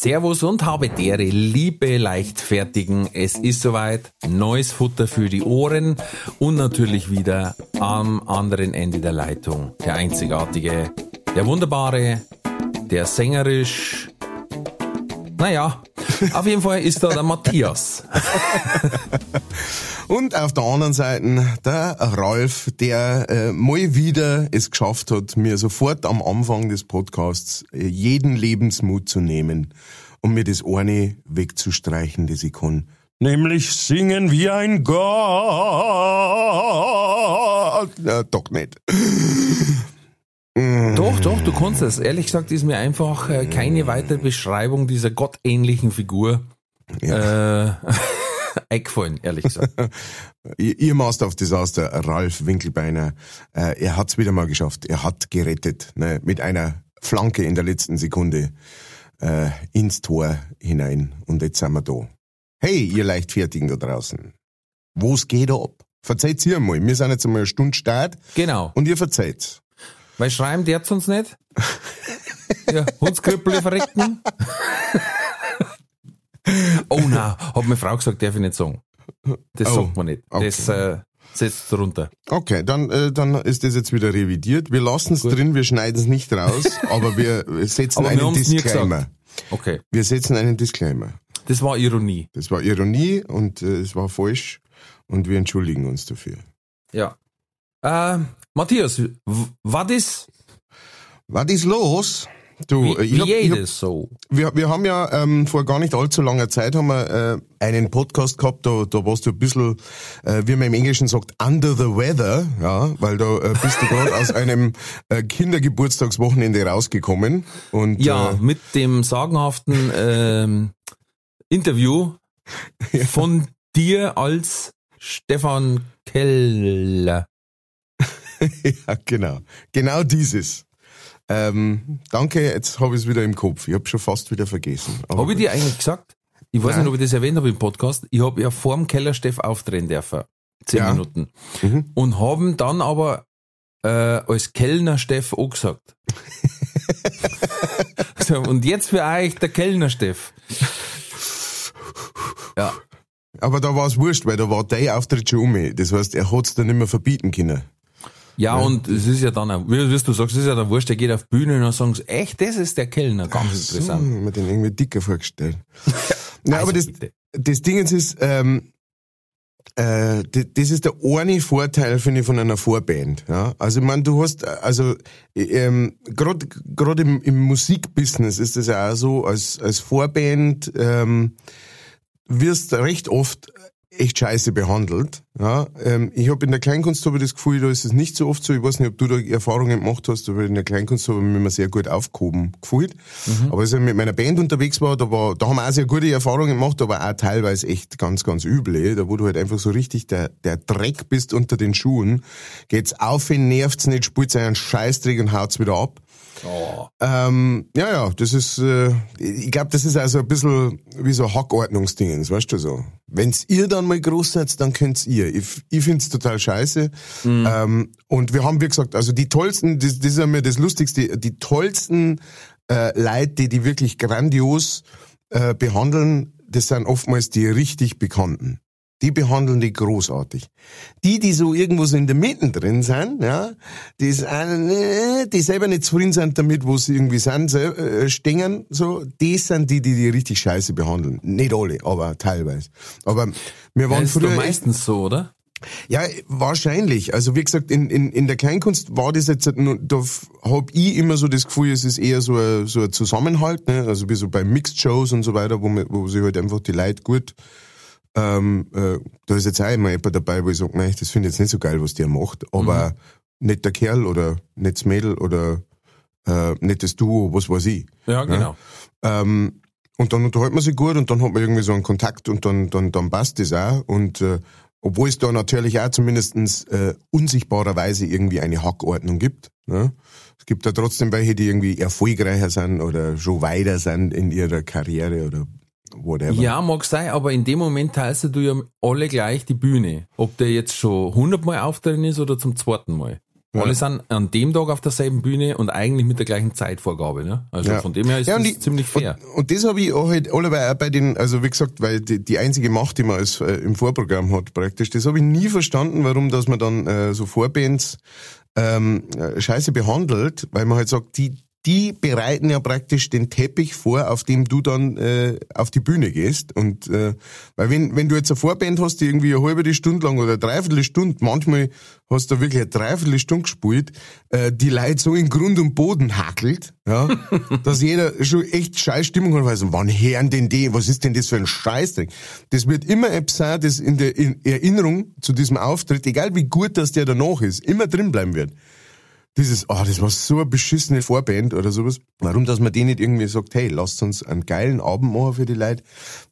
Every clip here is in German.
Servus und habe dere, liebe Leichtfertigen. Es ist soweit. Neues Futter für die Ohren und natürlich wieder am anderen Ende der Leitung. Der einzigartige, der wunderbare, der sängerisch. Naja, auf jeden Fall ist da der Matthias. Und auf der anderen Seite der Ralf, der äh, mal wieder es geschafft hat, mir sofort am Anfang des Podcasts äh, jeden Lebensmut zu nehmen und mir das eine wegzustreichen, das ich kann. Nämlich singen wie ein Gott. Na, doch nicht. Doch, doch, du kannst das. Ehrlich gesagt ist mir einfach äh, keine weitere Beschreibung dieser gottähnlichen Figur äh, eingefallen, ehrlich gesagt. Ihr Master of Disaster, Ralf Winkelbeiner, äh, er hat's wieder mal geschafft. Er hat gerettet, ne, mit einer Flanke in der letzten Sekunde äh, ins Tor hinein. Und jetzt sind wir da. Hey, ihr Leichtfertigen da draußen. Wo's geht ab? Verzeiht's ihr mal. Wir sind jetzt einmal eine Stunde Start. Genau. Und ihr verzeiht's. Weil schreiben der's uns nicht? ja, Hundskrüppel verrecken. Oh na, hat meine Frau gesagt, darf ich nicht sagen. Das Oh, sagt man nicht. okay. Das äh, setzt runter. Okay, dann, äh, dann ist das jetzt wieder revidiert. Wir lassen's drin, wir schneiden's nicht raus, aber wir setzen Aber wir einen nie Disclaimer. Okay. Wir setzen einen Disclaimer. Das war Ironie. Das war Ironie und äh, es war falsch und wir entschuldigen uns dafür. Ja. Äh, Matthias, was ist? Was ist los? Du, Wie, äh, ich hab, ich hab, jedes so. wir, wir haben ja ähm, vor gar nicht allzu langer Zeit haben wir äh, einen Podcast gehabt, da, da warst du ein bisschen, äh, wie man im Englischen sagt, under the weather, ja, weil da äh, bist du gerade aus einem äh, Kindergeburtstagswochenende rausgekommen und Ja, äh, mit dem sagenhaften ähm, Interview von dir als Stefan Keller. ja, genau. Genau dieses. Ähm, danke, jetzt habe ich es wieder im Kopf. Ich habe schon fast wieder vergessen. Habe ich dir eigentlich gesagt? Ich weiß Nein. nicht, ob ich das erwähnt habe im Podcast. Ich habe ja vorm Keller Steff aufdrehen dürfen. Zehn Ja. Minuten. Mhm. Und haben dann aber äh, als Kellner Steff auch gesagt. so, und jetzt für euch der Kellner Steff. Ja. Aber da war es wurscht, weil da war der Auftritt schon um. Das heißt, er hat es dann nicht mehr verbieten können. Ja, und es ist ja dann, auch, wie, wie du sagst, es ist ja der Wurscht, der geht auf Bühne und dann sagen sie, echt, das ist der Kellner. Ganz interessant. So, mir den irgendwie dicker vorgestellt. ja, aber das, Also bitte. das Ding ist, ähm, äh, das, das ist der eine Vorteil, finde ich, von einer Vorband. Ja? Also, ich meine, du hast, äh, also, ähm, gerade gerade im, im Musikbusiness ist das ja auch so, als, als Vorband ähm, wirst recht oft echt scheiße behandelt. Ja, ähm, ich habe in der Kleinkunst habe ich das Gefühl, da ist es nicht so oft so. Ich weiß nicht, ob du da Erfahrungen gemacht hast, aber in der Kleinkunst habe ich mich immer sehr gut aufgehoben gefühlt. Aber als ich mit meiner Band unterwegs war, da war, da haben wir auch sehr gute Erfahrungen gemacht, aber auch teilweise echt ganz, ganz üble. Da wo du halt einfach so richtig der, der Dreck bist unter den Schuhen, geht's auf, ihn nervt's nicht, spielt einen Scheißdreck und haut's wieder ab. Oh. Ähm, ja, ja, das ist, äh, ich glaube, das ist also ein bisschen wie so Hackordnungsdingens, weißt du so. Wenn's ihr dann mal groß seid, dann könnt's ihr. Ich, ich find's total scheiße. Ähm, und wir haben, wie gesagt, also die tollsten, das, das ist ja mir das Lustigste, die tollsten äh, Leute, die die wirklich grandios äh, behandeln, das sind oftmals die richtig Bekannten. Die behandeln die großartig. Die, die so irgendwo so in der Mitte drin sind, ja, die, ist, äh, die selber nicht zufrieden sind damit, wo sie irgendwie sind, äh, stehen, so, die sind die, die die richtig scheiße behandeln. Nicht alle, aber teilweise. Aber wir Ja, waren ist doch früher echt, meistens so, oder? ja, wahrscheinlich. Also wie gesagt, in, in, in der Kleinkunst war das jetzt, nur- da hab ich immer so das Gefühl, es ist eher so ein, so ein Zusammenhalt, ne? also wie so bei Mixed Shows und so weiter, wo, man, wo sich halt einfach die Leute gut, ähm, äh, da ist jetzt auch immer jemand dabei, wo ich sage, nein, das finde ich jetzt nicht so geil, was der macht, aber nicht der Kerl oder nicht das Mädel oder äh, nicht das Duo, was weiß ich. Ja, genau. Ähm, und dann unterhält man sich gut und dann hat man irgendwie so einen Kontakt und dann, dann, dann passt das auch. Und äh, obwohl es da natürlich auch zumindestens äh, unsichtbarerweise irgendwie eine Hackordnung gibt. Ne? Es gibt da trotzdem welche, die irgendwie erfolgreicher sind oder schon weiter sind in ihrer Karriere oder whatever. Ja, mag sein, aber in dem Moment teilst du ja alle gleich die Bühne. Ob der jetzt schon hundertmal auftreten ist oder zum zweiten Mal. Ja. Alle sind an dem Tag auf derselben Bühne und eigentlich mit der gleichen Zeitvorgabe. Ne? Also Ja. von dem her ist Ja, das die- ziemlich fair. Und, und das habe ich auch halt alle auch bei den, also wie gesagt, weil die, die einzige Macht, die man als, äh, im Vorprogramm hat praktisch, das habe ich nie verstanden, warum dass man dann äh, so Vorbands ähm, äh, scheiße behandelt, weil man halt sagt, die, die bereiten ja praktisch den Teppich vor, auf dem du dann äh, auf die Bühne gehst. Und äh, weil wenn, wenn du jetzt eine Vorband hast, die irgendwie eine halbe Stunde lang oder dreiviertel Stunde, manchmal hast du wirklich eine dreiviertel Stunde gespielt, äh, die Leute so in Grund und Boden hackelt, ja, dass jeder schon echt scheiß Stimmung hat, weil so, wann hören denn die, was ist denn das für ein Scheißdreck? Das wird immer etwas sein, das in der in Erinnerung zu diesem Auftritt, egal wie gut das der danach ist, immer drin bleiben wird dieses, oh, das war so eine beschissene Vorband oder sowas. Warum, dass man denen nicht irgendwie sagt, hey, lasst uns einen geilen Abend machen für die Leute,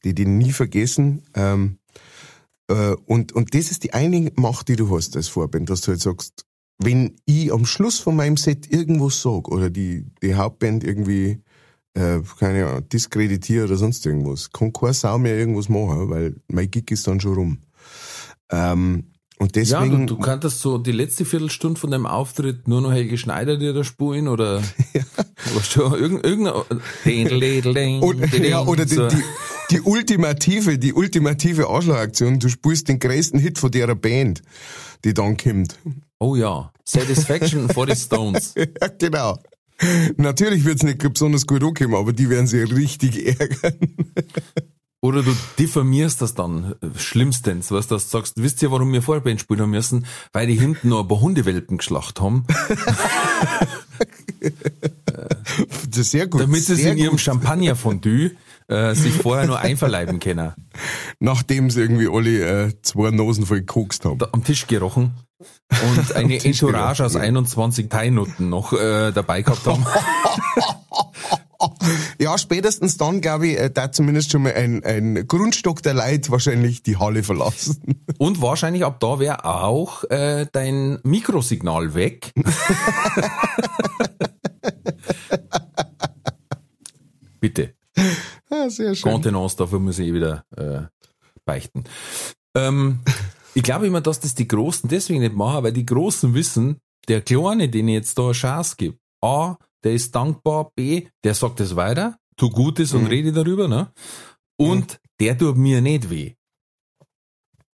die den nie vergessen. Ähm, äh, und, und das ist die eine Macht, die du hast als Vorband, dass du halt sagst, wenn ich am Schluss von meinem Set irgendwo sag oder die, die Hauptband irgendwie, äh, keine Ahnung, diskreditiere oder sonst irgendwas, kann keine Sau mehr irgendwas machen, weil mein Gig ist dann schon rum. Ähm, und Ja, deswegen, du, du kanntest so die letzte Viertelstunde von deinem Auftritt nur noch Helge Schneider dir da spulen oder was schon irgend, irgendein ding, ja, oder so. die, die, die ultimative, die ultimative Arschlochaktion. Du spielst den größten Hit von der Band, die dann kommt. Oh ja, Satisfaction for the Stones. Ja, genau. Natürlich wird's nicht besonders gut ankommen, aber die werden sich richtig ärgern. Oder du diffamierst das dann äh, schlimmstens, was du sagst, wisst ihr, warum wir Vorband spielen haben müssen? Weil die hinten noch ein paar Hundewelpen geschlacht haben, Das ist sehr gut. damit sie sehr in ihrem. Champagnerfondue äh, sich vorher nur einverleiben können. Nachdem sie irgendwie alle äh, zwei Nosen voll gekokst haben. Da, am Tisch gerochen und eine Entourage gerochen, aus ja. 21 Teilnoten noch äh, dabei gehabt haben. Ja, spätestens dann, glaube ich, äh, da zumindest schon mal ein, ein Grundstock der Leid wahrscheinlich die Halle verlassen. Und wahrscheinlich ab da wäre auch äh, dein Mikrosignal weg. Bitte. Ja, sehr schön. Kontenance, dafür muss ich eh wieder äh, beichten. Ähm, ich glaube immer, dass das die Großen deswegen nicht machen, weil die Großen wissen, der Kleine, den ich jetzt da eine Chance gebe, A, der ist dankbar, B, der sagt es weiter, tu Gutes und Mhm. rede darüber, ne? Und der tut mir nicht weh.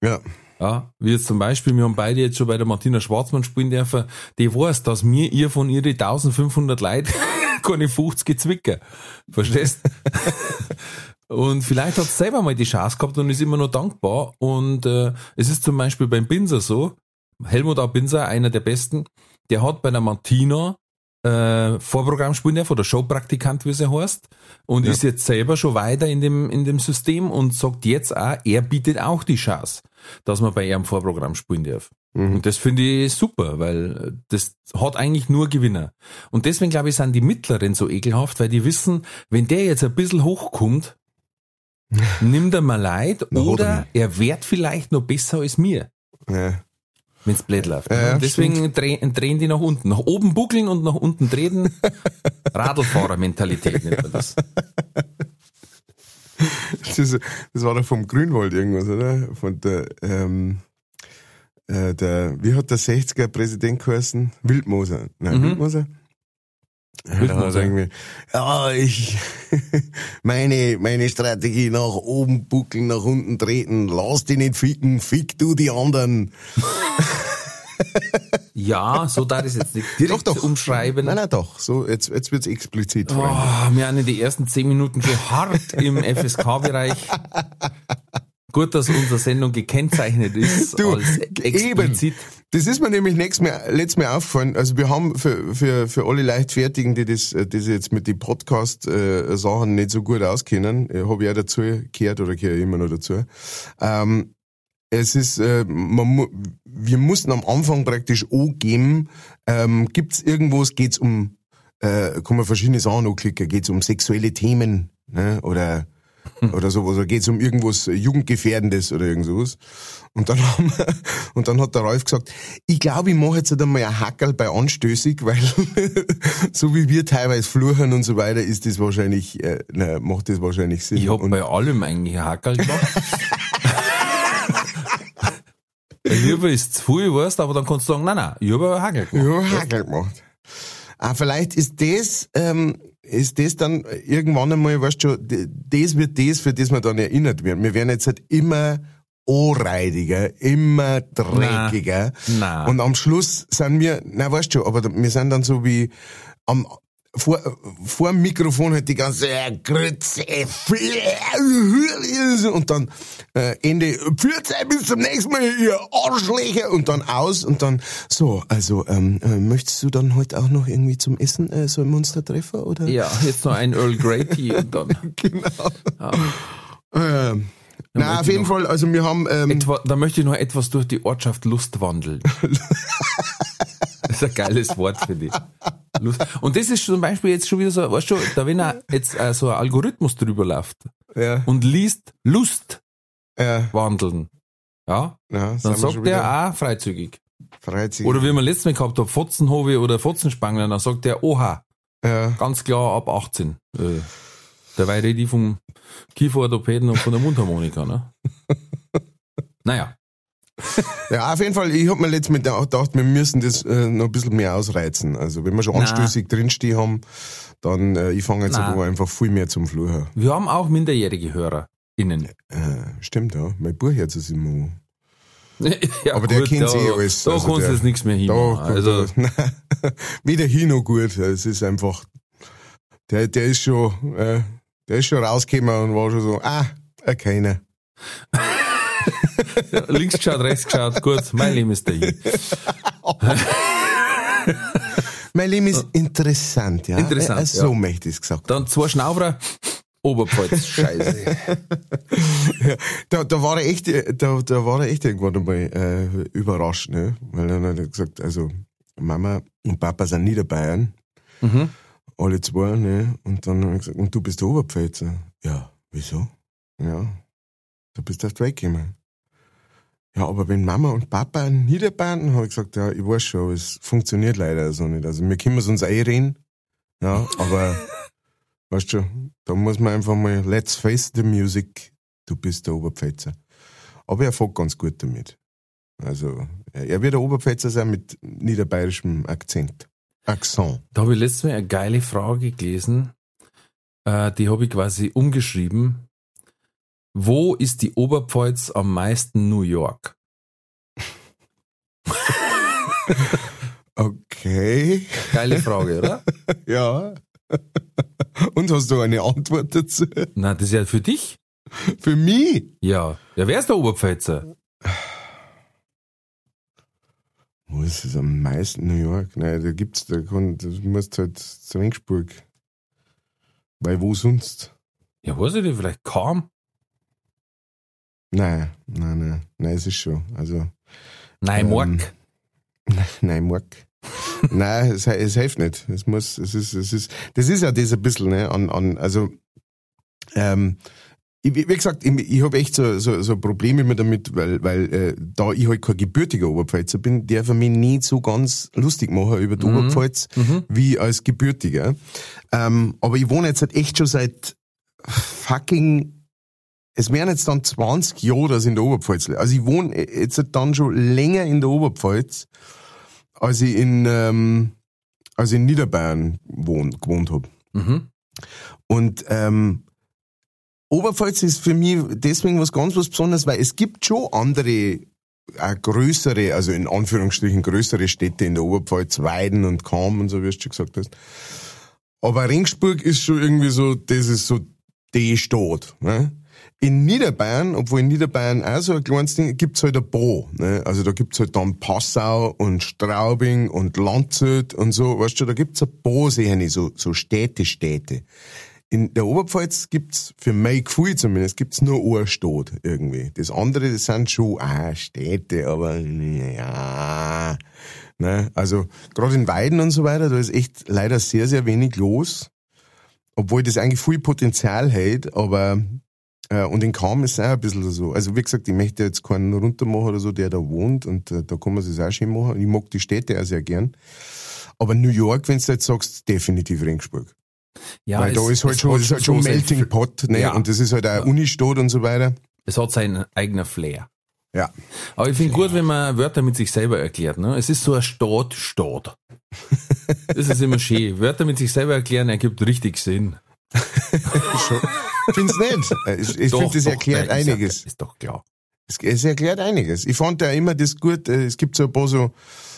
Ja. Ja, wie jetzt zum Beispiel, wir haben beide jetzt schon bei der Martina Schwarzmann spielen dürfen, die weiß, dass mir ihr von ihre 1500 Leute keine 50 gezwicken. Verstehst? und vielleicht hat selber mal die Chance gehabt und ist immer noch dankbar. Und äh, es ist zum Beispiel beim Binser so, Helmut A. Binser, einer der besten, der hat bei der Martina äh, Vorprogramm spielen dürfen oder Showpraktikant, wie sie heißt, und Ja. ist jetzt selber schon weiter in dem, in dem System und sagt jetzt auch, er bietet auch die Chance, dass man bei ihrem Vorprogramm spielen darf. Mhm. Und das finde ich super, weil das hat eigentlich nur Gewinner. Und deswegen glaube ich, sind die Mittleren so ekelhaft, weil die wissen, wenn der jetzt ein bisschen hochkommt, nimmt er mal leid er oder er wird vielleicht noch besser als mir Ja. Wenn's blöd läuft. Ja, ja, Deswegen drehen, drehen die nach unten. Nach oben buckeln und nach unten treten. Radlfahrermentalität nennt man das. Das, das war doch vom Grünwald irgendwas, oder? Von der, ähm, äh, der, wie hat der 60er Präsident geheißen? Wildmoser. Nein, Mhm. Wildmoser? Ja, er irgendwie, ja, ich, meine, meine Strategie nach oben buckeln, nach unten treten, lass die nicht ficken, fick du die anderen. Ja, so darf ich es jetzt nicht direkt Doch, doch. umschreiben. Nein, nein, doch, so, jetzt, jetzt wird's explizit. Freunde. Oh, wir haben in die ersten zehn Minuten hart im FSK-Bereich. Gut, dass unsere Sendung gekennzeichnet ist Du, als explizit. Das ist mir nämlich nächstes Mal, letztes Mal aufgefallen. Also wir haben für, für, für alle Leichtfertigen, die das, die sich jetzt mit den Podcast-Sachen nicht so gut auskennen, äh, habe ich auch dazu gehört oder gehöre immer noch dazu. Ähm, es ist, äh, man, wir mussten am Anfang praktisch angeben, ähm, gibt's irgendwo, geht's um, äh, kann man verschiedene Sachen anklicken, geht's um sexuelle Themen, ne? oder oder so, oder geht's um irgendwas Jugendgefährdendes oder irgend sowas. Und dann haben wir, und dann hat der Ralf gesagt, ich glaube, ich mache jetzt halt einmal ein Hackerl bei anstößig, weil so wie wir teilweise fluchen und so weiter, ist das wahrscheinlich, äh, na, macht das wahrscheinlich Sinn. Ich hab und bei allem eigentlich ein Hackerl gemacht. Lieber ist zu viel, weißt aber dann kannst du sagen, nein, nein, ich habe Hackerl gemacht. Ja, Hackerl gemacht. Ah, vielleicht ist das, ähm, ist das dann irgendwann einmal, weißt du schon, das wird das, für das wir dann erinnert werden. Wir werden jetzt halt immer anreidiger, immer dreckiger. Na. Und am Schluss sind wir, na weißt du schon, aber wir sind dann so wie am, vor, vor dem Mikrofon halt die ganze äh, Grütze, und dann äh, Ende, Pfürzei, bis zum nächsten Mal, ihr Arschlöcher, und dann aus und dann so, also ähm, äh, möchtest du dann heute auch noch irgendwie zum Essen, äh, so ein Monster treffen, oder? Ja, jetzt noch ein Earl Grey Tea und dann. genau. Ähm, na, auf jeden Fall, also wir haben, ähm, Etwa, da möchte ich noch etwas durch die Ortschaft Lust wandeln. Das ist ein geiles Wort für dich. Lust. Und das ist zum Beispiel jetzt schon wieder so, weißt du, da wenn er jetzt äh, so ein Algorithmus drüber läuft ja, und liest Lust ja, wandeln, ja, ja, dann sagt der auch freizügig. freizügig. Oder wie wir letztes Mal gehabt haben, Fotzenhove oder Fotzenspangler, dann sagt der, oha, ja. ganz klar ab 18. Äh, dabei rede ich vom Kieferorthopäden und von der Mundharmonika, ne? Naja. Ja, auf jeden Fall, ich hab mir letztes Mal gedacht, wir müssen das äh, noch ein bisschen mehr ausreizen. Also wenn wir schon anstößig drinstehen haben, dann äh, ich fange jetzt aber einfach viel mehr zum Fluchen. Wir haben auch minderjährige HörerInnen. Äh, stimmt, ja. Mein Buchherz ist immer. ja, Aber der kennt eh alles. Da Also kannst du jetzt nichts mehr Da, hinmachen. Also, weder hin noch gut. Es ist einfach, der, der ist schon, äh, der ist schon rausgekommen und war schon so, ah, äh, keiner. Links geschaut, rechts geschaut, gut, mein Leben ist dahin. Mein Leben ist interessant, ja. Interessant, äh, so ja. möchte ich es gesagt. Dann zwei Schnauberer, Oberpfalz, scheiße. Ja, da, da war er echt, äh, da, da war er echt irgendwann einmal äh, überrascht, ne? Weil dann hat er gesagt, also Mama und Papa sind Niederbayern, Mhm. alle zwei, ne? Und dann hat er gesagt, und du bist der Oberpfälzer. Ja, wieso? Ja, du bist erst weggekommen. Ja, aber wenn Mama und Papa dann habe ich gesagt, ja, ich weiß schon, es funktioniert leider so nicht. Also wir können es uns einreden, ja, aber weißt du, da muss man einfach mal, let's face the music, du bist der Oberpfälzer. Aber er fährt ganz gut damit. Also, er er wird der Oberpfälzer sein mit niederbayerischem Akzent. Akzent. Da habe ich letztes Mal eine geile Frage gelesen. Äh, die habe ich quasi umgeschrieben. Wo ist die Oberpfalz am meisten New York? Okay. Geile Frage, oder? Ja. Und hast du eine Antwort dazu? Na, das ist ja für dich. Für mich? Ja. Ja, wer ist der Oberpfälzer? Wo ist es am meisten? New York? Nein, da gibt's, da kann, das musst halt zu Ringsburg. Weil wo sonst? Ja, weiß ich nicht, vielleicht kaum. Nein, nein, nein, nein, es ist schon. Also, Nein, Ähm, Morg. nein, Mark. nein, es, es hilft nicht. Es muss, es ist, es ist, das ist ja das ein bisschen, ne, an, an, also, ähm, ich, wie gesagt, ich, ich habe echt so, so, so Probleme immer damit, weil, weil äh, da ich halt kein gebürtiger Oberpfälzer bin, der für mich nicht so ganz lustig machen über die Mhm. Oberpfalz Mhm. wie als gebürtiger. Ähm, aber ich wohne jetzt halt echt schon seit fucking es wären jetzt dann 20 Jahre, dass ich in der Oberpfalz lebe. Also ich wohne jetzt halt dann schon länger in der Oberpfalz, als ich in, ähm, als ich in Niederbayern wohn, gewohnt habe. Mhm. Und ähm, Oberpfalz ist für mich deswegen was ganz was Besonderes, weil es gibt schon andere, auch größere, also in Anführungsstrichen größere Städte in der Oberpfalz, Weiden und Kam und so, wie du schon gesagt hast. Aber Ringsburg ist schon irgendwie so, das ist so die Stadt. Ne? In Niederbayern, obwohl in Niederbayern auch so ein kleines Ding, gibt's halt ein paar. Ne? Also da gibt's halt dann Passau und Straubing und Landshut und so, weißt du, da gibt's ein paar Seen, so, so Städte, Städte. In der Oberpfalz gibt's für mein Gefühl zumindest, gibt's nur eine Stadt irgendwie. Das andere, das sind schon ah, Städte, aber ja. Ne? Also gerade in Weiden und so weiter, da ist echt leider sehr, sehr wenig los. obwohl das eigentlich viel Potenzial hält, aber und in Kam ist es auch ein bisschen so. Also wie gesagt, ich möchte jetzt keinen runtermachen oder so, der da wohnt und äh, da kann man es auch schön machen. Ich mag die Städte auch sehr gern. Aber New York, wenn du jetzt sagst, definitiv Regensburg. Ja, Weil es- da ist halt schon, ist halt schon Melting Pot, ne? Ja. Und das ist halt auch Unistadt und so weiter. Es hat seinen eigener Flair. Ja. Aber ich finde gut, wenn man Wörter mit sich selber erklärt. Ne? Es ist so ein Staat, Staat. Das ist immer schön. Wörter mit sich selber erklären ergibt richtig Sinn. Ich find's nicht. Äh, Ich, ich finde, das doch, erklärt nein, ist ja- einiges. Ist doch klar. Es, es erklärt einiges. Ich fand ja immer das gut, äh, es gibt so ein paar so,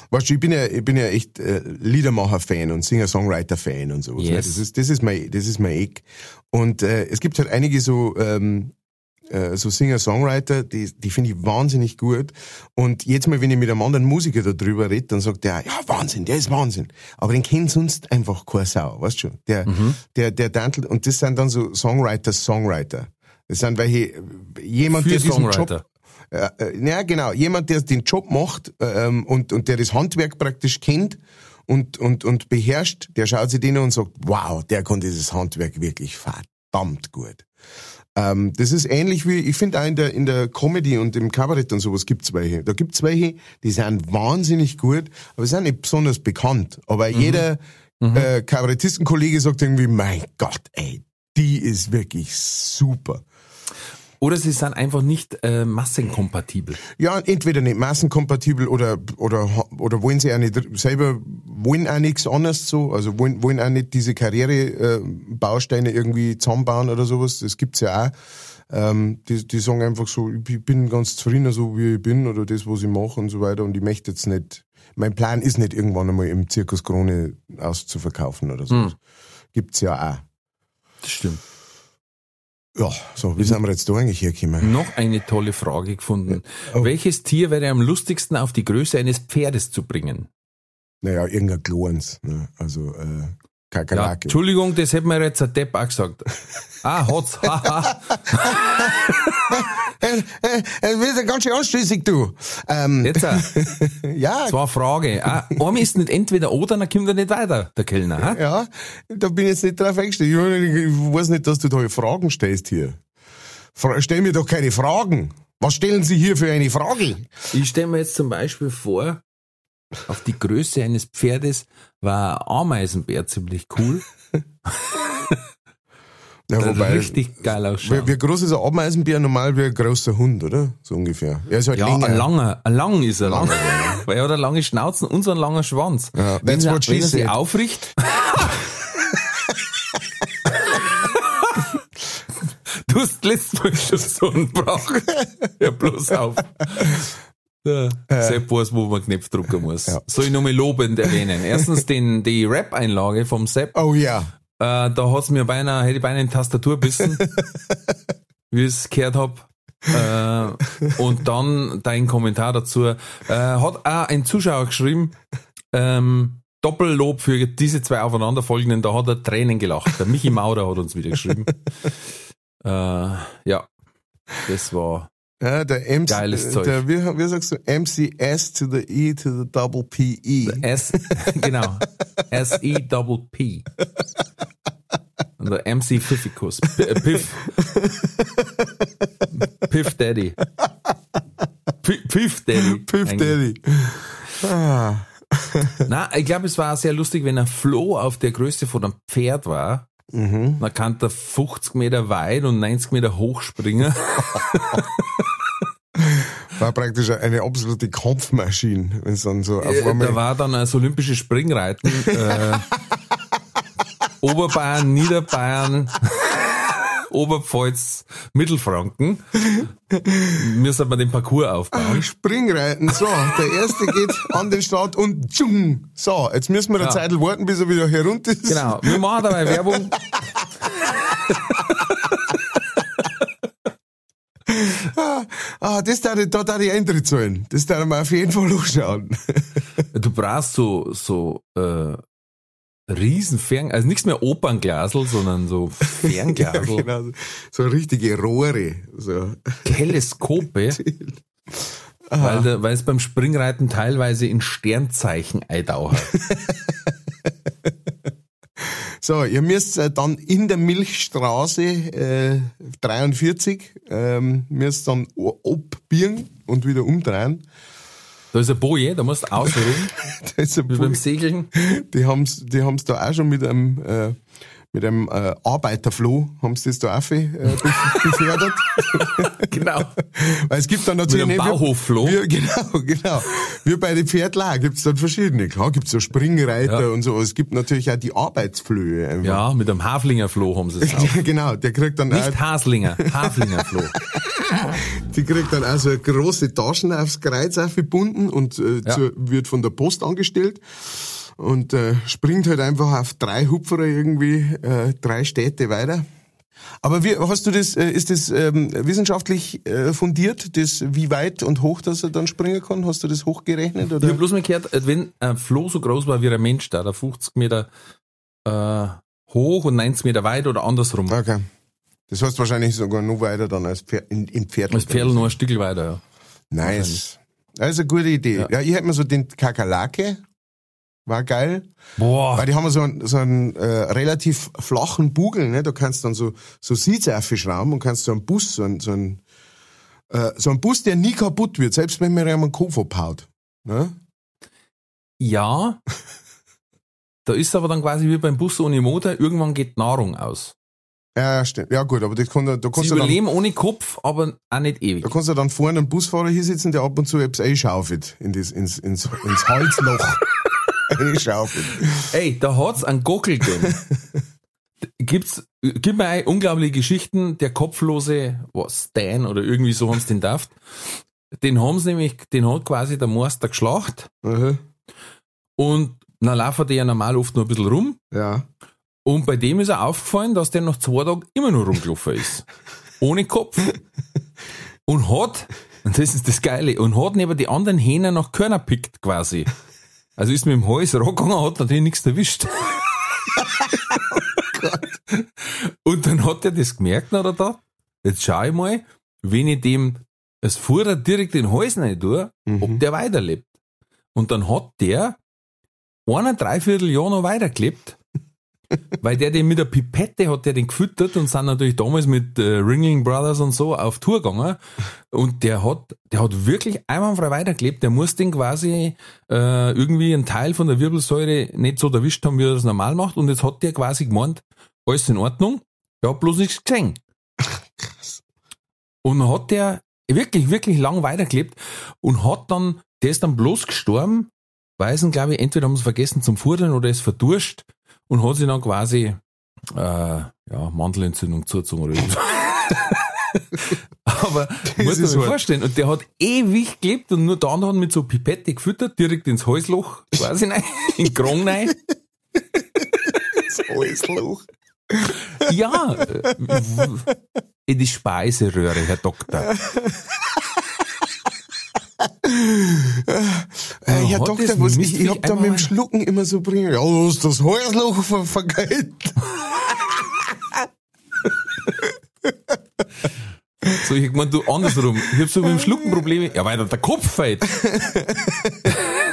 weißt du, ich bin ja, ich bin ja echt äh, Liedermacher-Fan und Singer-Songwriter-Fan und sowas. ne? Yes. Das ist, das ist mein, das ist mein Eck. Und äh, es gibt halt einige so, ähm, äh, so Singer-Songwriter, die, die finde ich wahnsinnig gut. Und jetzt mal, wenn ich mit einem anderen Musiker darüber rede, dann sagt der, ja, Wahnsinn, der ist Wahnsinn. Aber den kennt sonst einfach keine Sau, weißt du schon? Der, Mhm. der, der Dantelt, und das sind dann so Songwriter, Songwriter. Das sind welche, jemand, Für der diesen Job, Songwriter. ja, äh, ja, genau. Jemand, der den Job macht ähm, und, und der das Handwerk praktisch kennt und, und, und beherrscht, der schaut sich den an und sagt, wow, der kann dieses Handwerk wirklich verdammt gut. Ähm, das ist ähnlich wie, ich finde auch in der, in der Comedy und im Kabarett und sowas gibt's welche. Da gibt's welche, die sind wahnsinnig gut, aber sind nicht besonders bekannt. Aber jeder äh, Kabarettistenkollege sagt irgendwie, mein Gott, ey, die ist wirklich super. Oder sie sind einfach nicht äh, massenkompatibel. Ja, entweder nicht massenkompatibel oder, oder, oder wollen sie auch nicht selber, wollen auch nichts anderes so, also wollen, wollen auch nicht diese Karrierebausteine irgendwie zusammenbauen oder sowas, das gibt's ja auch. Ähm, die, die sagen einfach so, ich bin ganz zufrieden so wie ich bin oder das, was ich mache und so weiter und ich möchte jetzt nicht, mein Plan ist nicht irgendwann einmal im Zirkus Krone auszuverkaufen oder so. Gibt's ja auch. Das stimmt. Ja, so, wie sind wir jetzt da eigentlich hergekommen? Noch eine tolle Frage gefunden. Oh. Welches Tier wäre am lustigsten auf die Größe eines Pferdes zu bringen? Naja, irgendein Glorens, ne? also äh, Ja, Kakerlake. Entschuldigung, das hätte mir jetzt ein Depp auch gesagt. Ah, hat's. haha. Äh, wird ja ganz schön anschließig, du. Ähm, Jetzt ja, Das war eine Frage. Ah, einem ist nicht entweder oder, dann kommt er nicht weiter, der Kellner. Ha? ja, da bin ich jetzt nicht drauf eingestellt. Ich, ich weiß nicht, dass du da Fragen stellst hier. Fra stell mir doch keine Fragen. Was stellen Sie hier für eine Frage? Ich stelle mir jetzt zum Beispiel vor, auf die Größe eines Pferdes war ein Ameisenbär ziemlich cool. Ja, wobei, richtig geil wie, ausschaut. wie groß ist ein Ameisenbär? Normal wie ein großer Hund, oder? So ungefähr. Er ist halt Ja, länger. ein langer, ein lang ist er lang. Langer, Weil er hat eine lange Schnauze und so einen langen Schwanz. Ja, wenn that's er, what she wenn er sich aufricht. du hast letztes Mal schon so einen Brauch. Ja, bloß auf. Ja, Sepp weiß, wo man Knopf drücken muss. Ja. Soll ich nochmal lobend erwähnen. Erstens den, die Rap-Einlage vom Sepp. Oh ja. Äh, da hat's mir beinahe, hätte ich beinahe in die Tastatur bissen, wie ich es gehört hab. Äh, und dann dein Kommentar dazu. Äh, hat auch ein Zuschauer geschrieben, ähm, Doppellob für diese zwei aufeinanderfolgenden, da hat er Tränen gelacht. Der Michi Maurer hat uns wieder geschrieben. äh, ja, das war Ja, der MC, Geiles Zeug. Der, wie, wie sagst du? MCS to the E to the double PE. S, genau, S-E double P. Und der MC Pfiffikus. P- äh, Piff. Piff Daddy. P- Piff Daddy. Piff. Daddy. Ah. Na, ich glaube, es war sehr lustig, wenn ein Floh auf der Größe von einem Pferd war. Mhm. Dann kann der 50 Meter weit und 90 Meter hoch springen. War praktisch eine absolute Kampfmaschine, wenn es dann so auf Äh, einmal. Da war dann das olympische Springreiten. Äh, Oberbayern, Niederbayern, Oberpfalz, Mittelfranken. Müssen wir den Parcours aufbauen. Springreiten. So, der erste geht an den Start und tschung. So, jetzt müssen wir eine Ja. Zeit warten, bis er wieder herunter ist. Genau, wir machen dabei Werbung. Ah, das darf ich, da darf ich Eintritt zahlen. Das darf man auf jeden Fall anschauen. Du brauchst so, so äh, riesen Fern, also nichts mehr Opernglasel, sondern so Fernglasel, genau. So richtige Rohre. So. Teleskope, weil, der- weil es beim Springreiten teilweise in Sternzeichen eintaucht. So, ihr müsst äh, dann in der Milchstraße äh, 43 ähm, müsst dann o- abbiegen und wieder umdrehen. Da ist eine Boje, da musst du ausruhen, Da ist ein wie beim Segeln. die haben's, die haben's da auch schon mit einem, äh, mit einem äh, Arbeiterfloh, haben's das da auch äh, bef- befördert. Genau. Weil es gibt dann natürlich einem nicht- wie- Bauhoffloh. Genau, genau. Wie bei den Pferdler gibt's dann verschiedene. Klar gibt's so Springreiter Ja. und so. Es gibt natürlich auch die Arbeitsflöhe. einfach. Ja, mit einem Haflingerfloh haben sie es auch. genau, der kriegt dann Nicht auch, Haslinger, Haflingerfloh. die kriegt dann auch so eine große Taschen aufs Kreuz aufgebunden und äh, Ja. zu, wird von der Post angestellt und äh, springt halt einfach auf drei Hupferer irgendwie äh, drei Städte weiter. Aber wie hast du das, äh, ist das ähm, wissenschaftlich äh, fundiert, das, wie weit und hoch das er dann springen kann? Hast du das hochgerechnet? Ich Oder? habe bloß mal gehört, äh, wenn ein Floh so groß war wie ein Mensch, da, da 50 Meter äh, hoch und 90 Meter weit oder andersrum. Okay. Das heißt wahrscheinlich sogar noch weiter dann als Pferd, in, in Pferd. Das Pferd noch ein Stück weiter, ja. Nice. Das ist eine gute Idee. Ja, Ja. ich hätte mir so den Kakerlake. War geil. Boah. Weil die haben so einen, so einen äh, relativ flachen Bugel, ne? Da kannst du dann so, so Sitze aufschrauben und kannst so einen Bus, so einen, so einen, äh, so einen Bus, der nie kaputt wird, selbst wenn mir jemand den Kopf abhaut. Ne? Ja. Da ist aber dann quasi wie beim Bus ohne Motor, irgendwann geht Nahrung aus. Ja, stimmt. Ja, gut, aber das kann, da Sie kannst du dann, überleben ohne Kopf, aber auch nicht ewig. da kannst du dann vorne einen Busfahrer hier sitzen, der ab und zu etwas einschaufelt in das, ins, ins, ins Halsloch. einschaufelt. Ey, da hat's einen Gockel drin. Gibt's, gib mir unglaubliche Geschichten, der kopflose, was, Stan oder irgendwie so haben's den daft. Den haben's nämlich, den hat quasi der Meister geschlacht Aha. und dann laufen die ja normal oft noch ein bisschen rum. Ja. Und bei dem ist er aufgefallen, dass der nach zwei Tagen immer noch rumgelaufen ist. Ohne Kopf. Und hat, und das ist das Geile, und hat neben die anderen Hähner nach Körner pickt quasi. Also ist mit dem Hals rangegangen, hat natürlich nichts erwischt. und dann hat er das gemerkt, oder da, jetzt schau ich mal, wenn ich dem das Fuhrer direkt in den Hals rein tue, ob der weiterlebt. Und dann hat der einer Dreivierteljahr noch weitergelebt, weil der den mit der Pipette hat der den gefüttert und sind natürlich damals mit äh, Ringling Brothers und so auf Tour gegangen. Und der hat, der hat wirklich einwandfrei weitergelebt, der muss den quasi äh, irgendwie einen Teil von der Wirbelsäure nicht so erwischt haben, wie er das normal macht. Und jetzt hat der quasi gemeint, alles in Ordnung, der hat bloß nichts gesehen. Und dann hat der wirklich, wirklich lang weitergelebt und hat dann, der ist dann bloß gestorben, weil sie, glaube ich, entweder haben sie vergessen zum Fudern oder ist verdurst und hat sich dann quasi äh, ja, Mandelentzündung zugezogen oder. Aber muss man sich vorstellen, und der hat ewig gelebt und nur andere hat mit so Pipette gefüttert, direkt ins Halsloch quasi rein, in den Krong rein. Das Halsloch. Ja, äh, in die Speiseröhre, Herr Doktor. Äh, Herr Doktor, was, ich, ich hab da mit dem Schlucken immer so bringen. Ja, du hast das Halsloch ver vergeilt. So, ich meine, du andersrum. Ich hab so mit dem Schlucken Probleme. Ja, weil der Kopf fällt.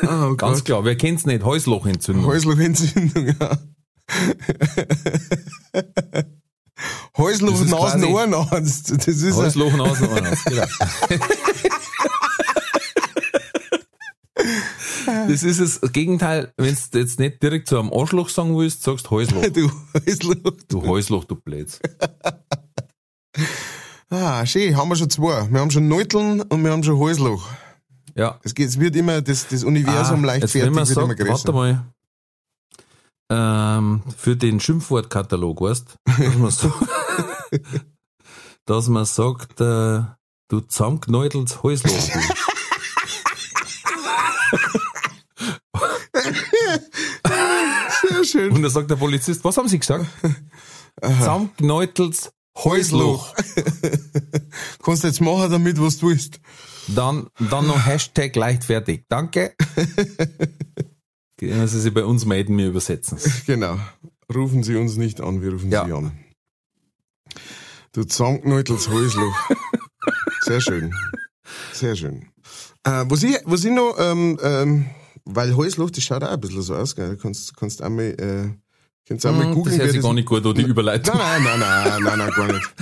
Oh Ganz klar, wer kennt's nicht? Häuslochentzündung. Häuslochentzündung, ja. Häusloch, Nasen, Ohrenarzt. Das ist Häusloch, Nasen, Ohrenarzt, genau. Das ist das Gegenteil, wenn du jetzt nicht direkt zu einem Arschloch sagen willst, sagst Häusloch. du Häusloch. Du Häusloch, du Blöds. Ah, schön, haben wir schon zwei. Wir haben schon Neuteln und wir haben schon Häusloch. Ja. Es, geht, es wird immer, das, das Universum Ah, leichtfertig wird immer größer. warte mal, ähm, für den Schimpfwortkatalog, weißt dass man, so, dass man sagt, äh, du zusammengeknäuteltes Häusloch. Sehr schön. Und da sagt der Polizist, was haben Sie gesagt? Zusammengeknäuteltes Häusloch. Kannst jetzt machen damit, was du willst. Dann, dann noch Hashtag leichtfertig. Danke. Können Sie sich bei uns melden, wir übersetzen Genau. Rufen Sie uns nicht an, wir rufen Ja. Sie an. Du Zankneutels Häusloch. Sehr schön. Sehr schön. Äh, was, ich, was ich noch, ähm, ähm, weil Häusloch, das schaut auch ein bisschen so aus, gell? Du kannst, kannst einmal, äh, Könnt ihr auch mal Hm, googeln, das hört sich gar nicht gut an, die Überleitung. Nein, nein, nein, nein, nein, nein, gar nicht.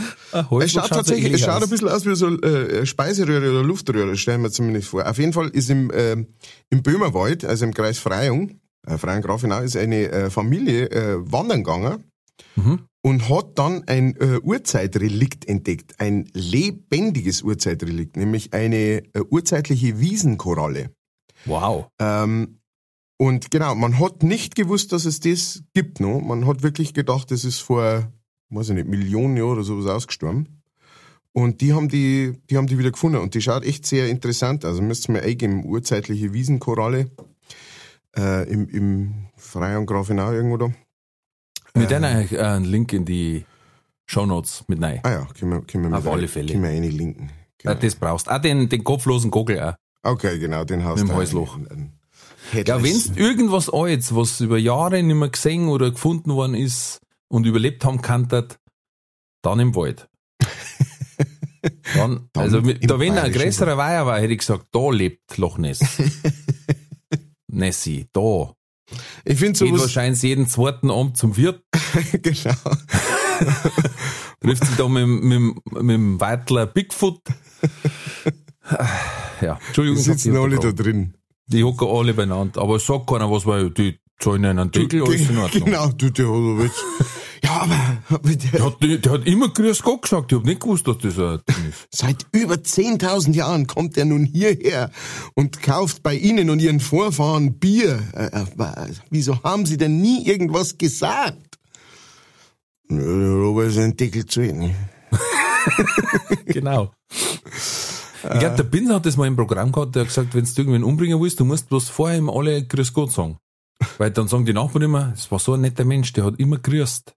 Es schaut tatsächlich, es schaut ein bisschen aus wie so äh, Speiseröhre oder Luftröhre, stellen wir zumindest vor. Auf jeden Fall ist im, äh, im Böhmerwald, also im Kreis Freyung, äh, Freyung Grafenau, ist eine äh, Familie äh, wandern gegangen Mhm. und hat dann ein äh, Urzeitrelikt entdeckt, ein lebendiges Urzeitrelikt, nämlich eine äh, urzeitliche Wiesenkoralle. Wow. Ähm, und genau, man hat nicht gewusst, dass es das gibt. No? Man hat wirklich gedacht, das ist vor, weiß ich nicht, Millionen Jahren oder sowas ausgestorben. Und die haben die, die haben die wieder gefunden. Und die schaut echt sehr interessant aus. Also müsst ihr mal eingeben, urzeitliche Wiesenkoralle. Äh, im, im Freiung Grafenau irgendwo da. Mit einer äh, einen Link in die Shownotes mit rein. Ah ja, können wir, können wir mit Auf alle Fälle. Können wir eine linken. Genau. das brauchst. Ah, den, den kopflosen Gogel auch. Okay, genau, den hast Mit dem du. Ein- ein Ja, wenn's irgendwas Altes, was über Jahre nicht mehr gesehen oder gefunden worden ist und überlebt haben kann, dann im Wald. Dann, Dann also mit, da wenn ein größerer Weiher war, hätte ich gesagt, da lebt Loch Ness. Nessie, da. Ich finde Geht sowas, wahrscheinlich jeden zweiten Abend zum Wirt, genau. trifft sich da mit, dem- mit, mit dem Weitler Bigfoot. Ja, Die Entschuldigung. hab sitzen alle da drin. Die hocken alle beieinander. Aber es sagt keiner was, weil die zahlen einen Deckel, alles in Ordnung. Genau, du, der hat aber jetzt. Ja, aber, aber der, Der hat, der hat immer Grüß Gott gesagt. Ich hab nicht gewusst, dass das ein Ding ist. seit über 10.000 Jahren kommt er nun hierher und kauft bei Ihnen und Ihren Vorfahren Bier. Äh, äh, wieso haben Sie denn nie irgendwas gesagt? Ja, der Robert ist ein Deckel zu wenig. Genau. Ich glaube, der Binzer hat das mal im Programm gehabt, der hat gesagt, wenn du irgendwen umbringen willst, du musst bloß vorher ihm alle Grüß Gott sagen. Weil dann sagen die Nachbarn immer, es war so ein netter Mensch, der hat immer grüßt.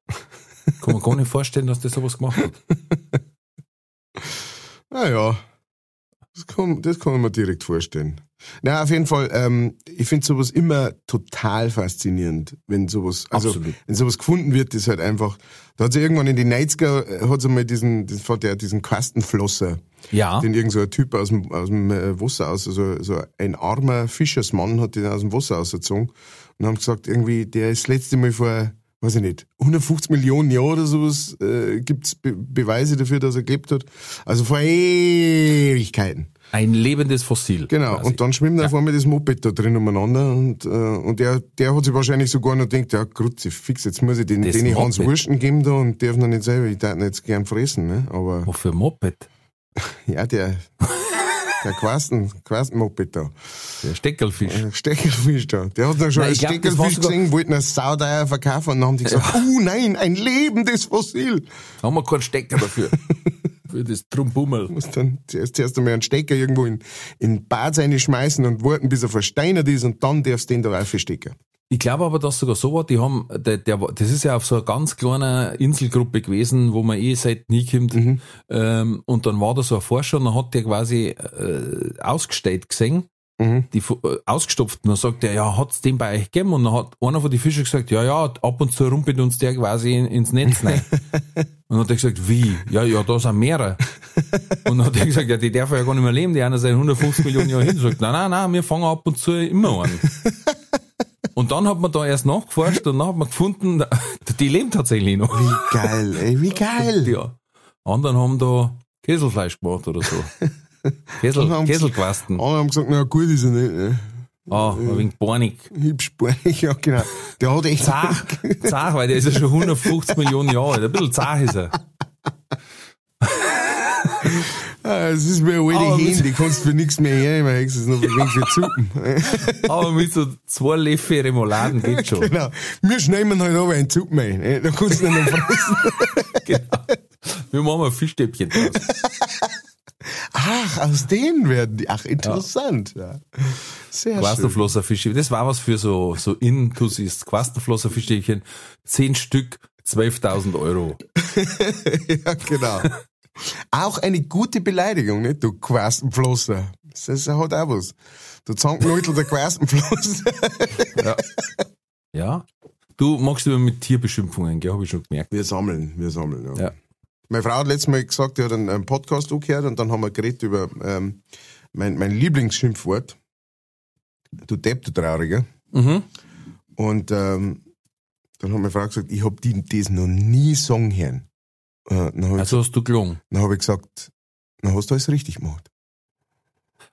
Kann man gar nicht vorstellen, dass der sowas gemacht hat. Naja, das kann, das kann man mir direkt vorstellen. Na, auf jeden Fall, ähm, ich finde sowas immer total faszinierend, wenn sowas, also, Absolut. wenn sowas gefunden wird, ist halt einfach, da hat sie irgendwann in den 90er, äh, hat sie mal diesen, das war der, diesen Kastenflosser, Ja, den irgend so ein Typ aus dem, aus dem äh, Wasser aus, also so ein armer Fischersmann hat den aus dem Wasser ausgezogen und haben gesagt, irgendwie, der ist das letzte Mal vor, weiß ich nicht, 150 Millionen Jahren oder sowas, äh, gibt's Be Beweise dafür, dass er gelebt hat. Also vor Ewigkeiten. ein lebendes Fossil. Genau. quasi. Und dann schwimmt auf einmal das Moped da drin umeinander und, äh, und der, der hat sich wahrscheinlich sogar noch gedacht, ja, Grutze, fix, jetzt muss ich den, Das den Hans Moped. Wursten geben da und darf noch nicht selber, ich darf ihn jetzt gern fressen, ne? Aber, Wofür Moped? ja, der, der Quasten, Quasten-Moped da. Der Steckelfisch. Ein Steckelfisch da. Der hat dann schon Nein, einen glaub, Steckelfisch sogar- gesehen, wollten einen sauteuer verkaufen und dann haben die gesagt, oh nein, ein lebendes Fossil. Haben wir keinen Stecker dafür. Für das Trumbummel. Du musst dann zuerst, zuerst einmal einen Stecker irgendwo in, in Bad seine schmeißen und warten, bis er versteinert ist und dann darfst du den da raufstecken. Ich glaube aber, dass sogar so war, die haben, der, der, war- das ist ja auf so einer ganz kleiner Inselgruppe gewesen, wo man eh seit nie kommt. Ähm, und dann war da so ein Forscher und dann hat der quasi äh, ausgestellt gesehen, Mhm. die äh, ausgestopft. Und dann sagt er, ja, hat's den bei euch gegeben? Und dann hat einer von den Fischen gesagt, ja, ja, ab und zu rumpelt uns der quasi in, ins Netz rein. und dann hat er gesagt, wie? Ja, ja, da sind mehrere. Und dann hat er gesagt, ja, die dürfen ja gar nicht mehr leben, die einer seit 150 Millionen Jahren hin. Sagt, nein, nein, nein, wir fangen ab und zu immer an. Und dann hat man da erst nachgeforscht und dann hat man gefunden, die leben tatsächlich noch. Wie geil, ey, wie geil. Ja. Anderen haben da Käselfleisch gemacht oder so. Haben- Käselquasten. Alle haben gesagt, na gut ist er nicht, ne? Ah, ein wenig bornig. Hübsch, bonig, ja genau. Der hat echt... Zach, zach, weil der ist ja schon 150 Millionen Jahre alt. Ein bisschen zach ist er. Ah, Es ist mir alte Aber Hähne, die kannst du für nichts mehr hernehmen, es ist noch ein wenig für Zuppen. Aber mit so zwei Löffel Remouladen geht schon. genau. Wir schneiden halt aber einen Zuppen ein, ne? da kannst du ihn noch fressen. Genau. Wir machen ein Fischstäbchen draus. Ach, aus denen werden die, ach, interessant. Ja. Sehr schön. Quastenflosser Fischstäbchen. Das war was für so, so Intussis. Quastenflosser Fischstäbchen. Zehn Stück, 12.000 Euro. ja, genau. Auch eine gute Beleidigung, nicht? Du Quastenflosser. Das hat auch was. Du Zankenleutel der Quastenflosser. Ja. ja. Du magst immer mit Tierbeschimpfungen, gell? Habe ich schon gemerkt. Wir sammeln, wir sammeln, ja. Ja. Meine Frau hat letztes Mal gesagt, die hat einen, einen Podcast angehört und dann haben wir geredet über ähm, mein, mein Lieblingsschimpfwort. Du Depp, du Trauriger. Mhm. Und ähm, Dann hat meine Frau gesagt, ich hab die, das noch nie sagen hören. Äh, habe Also hast du gelungen. dann hab ich gesagt, dann hast du alles richtig gemacht.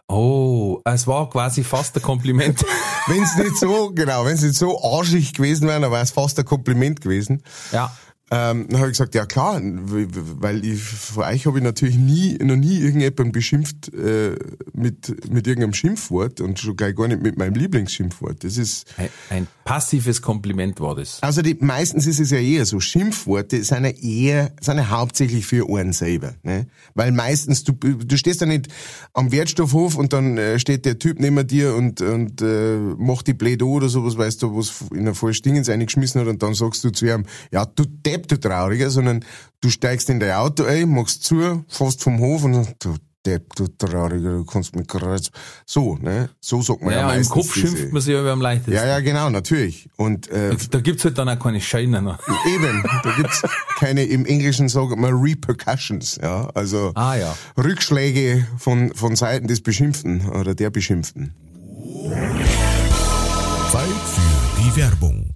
Oh, es war quasi fast ein Kompliment. Wenn es nicht so, genau, wenn es nicht so arschig gewesen wäre, dann wäre es fast ein Kompliment gewesen. ja. Ähm, dann habe ich gesagt, ja klar, weil ich, vor euch habe ich natürlich nie, noch nie irgendjemanden beschimpft äh, mit, mit irgendeinem Schimpfwort und schon gleich gar nicht mit meinem Lieblingsschimpfwort. Das ist, Ein, ein passives Kompliment war das. also die, meistens ist es ja eher so, Schimpfworte sind ja eher, sind ja hauptsächlich für einen selber, ne? Weil meistens, du, du stehst ja nicht am Wertstoffhof und dann äh, steht der Typ neben dir und, und äh, macht die Plädo oder sowas, weißt du, was in ein falsches Dingens eingeschmissen hat und dann sagst du zu ihm, ja, du Depp, du Trauriger, sondern du steigst in dein Auto ein, machst zu, fährst vom Hof und dann, du Depp, du Trauriger, du kannst mit Kreuz, so, ne? So sagt man ja, Ja, im meistens Kopf diese- schimpft man sich aber am leichtesten. Ja, ja, genau, natürlich. Und äh, Da gibt's halt dann auch keine Scheine. Ne? Eben, da gibt's keine, im Englischen sagt man Repercussions, ja, also Ah ja. Rückschläge von, von Seiten des Beschimpften oder der Beschimpften. Zeit für die Werbung.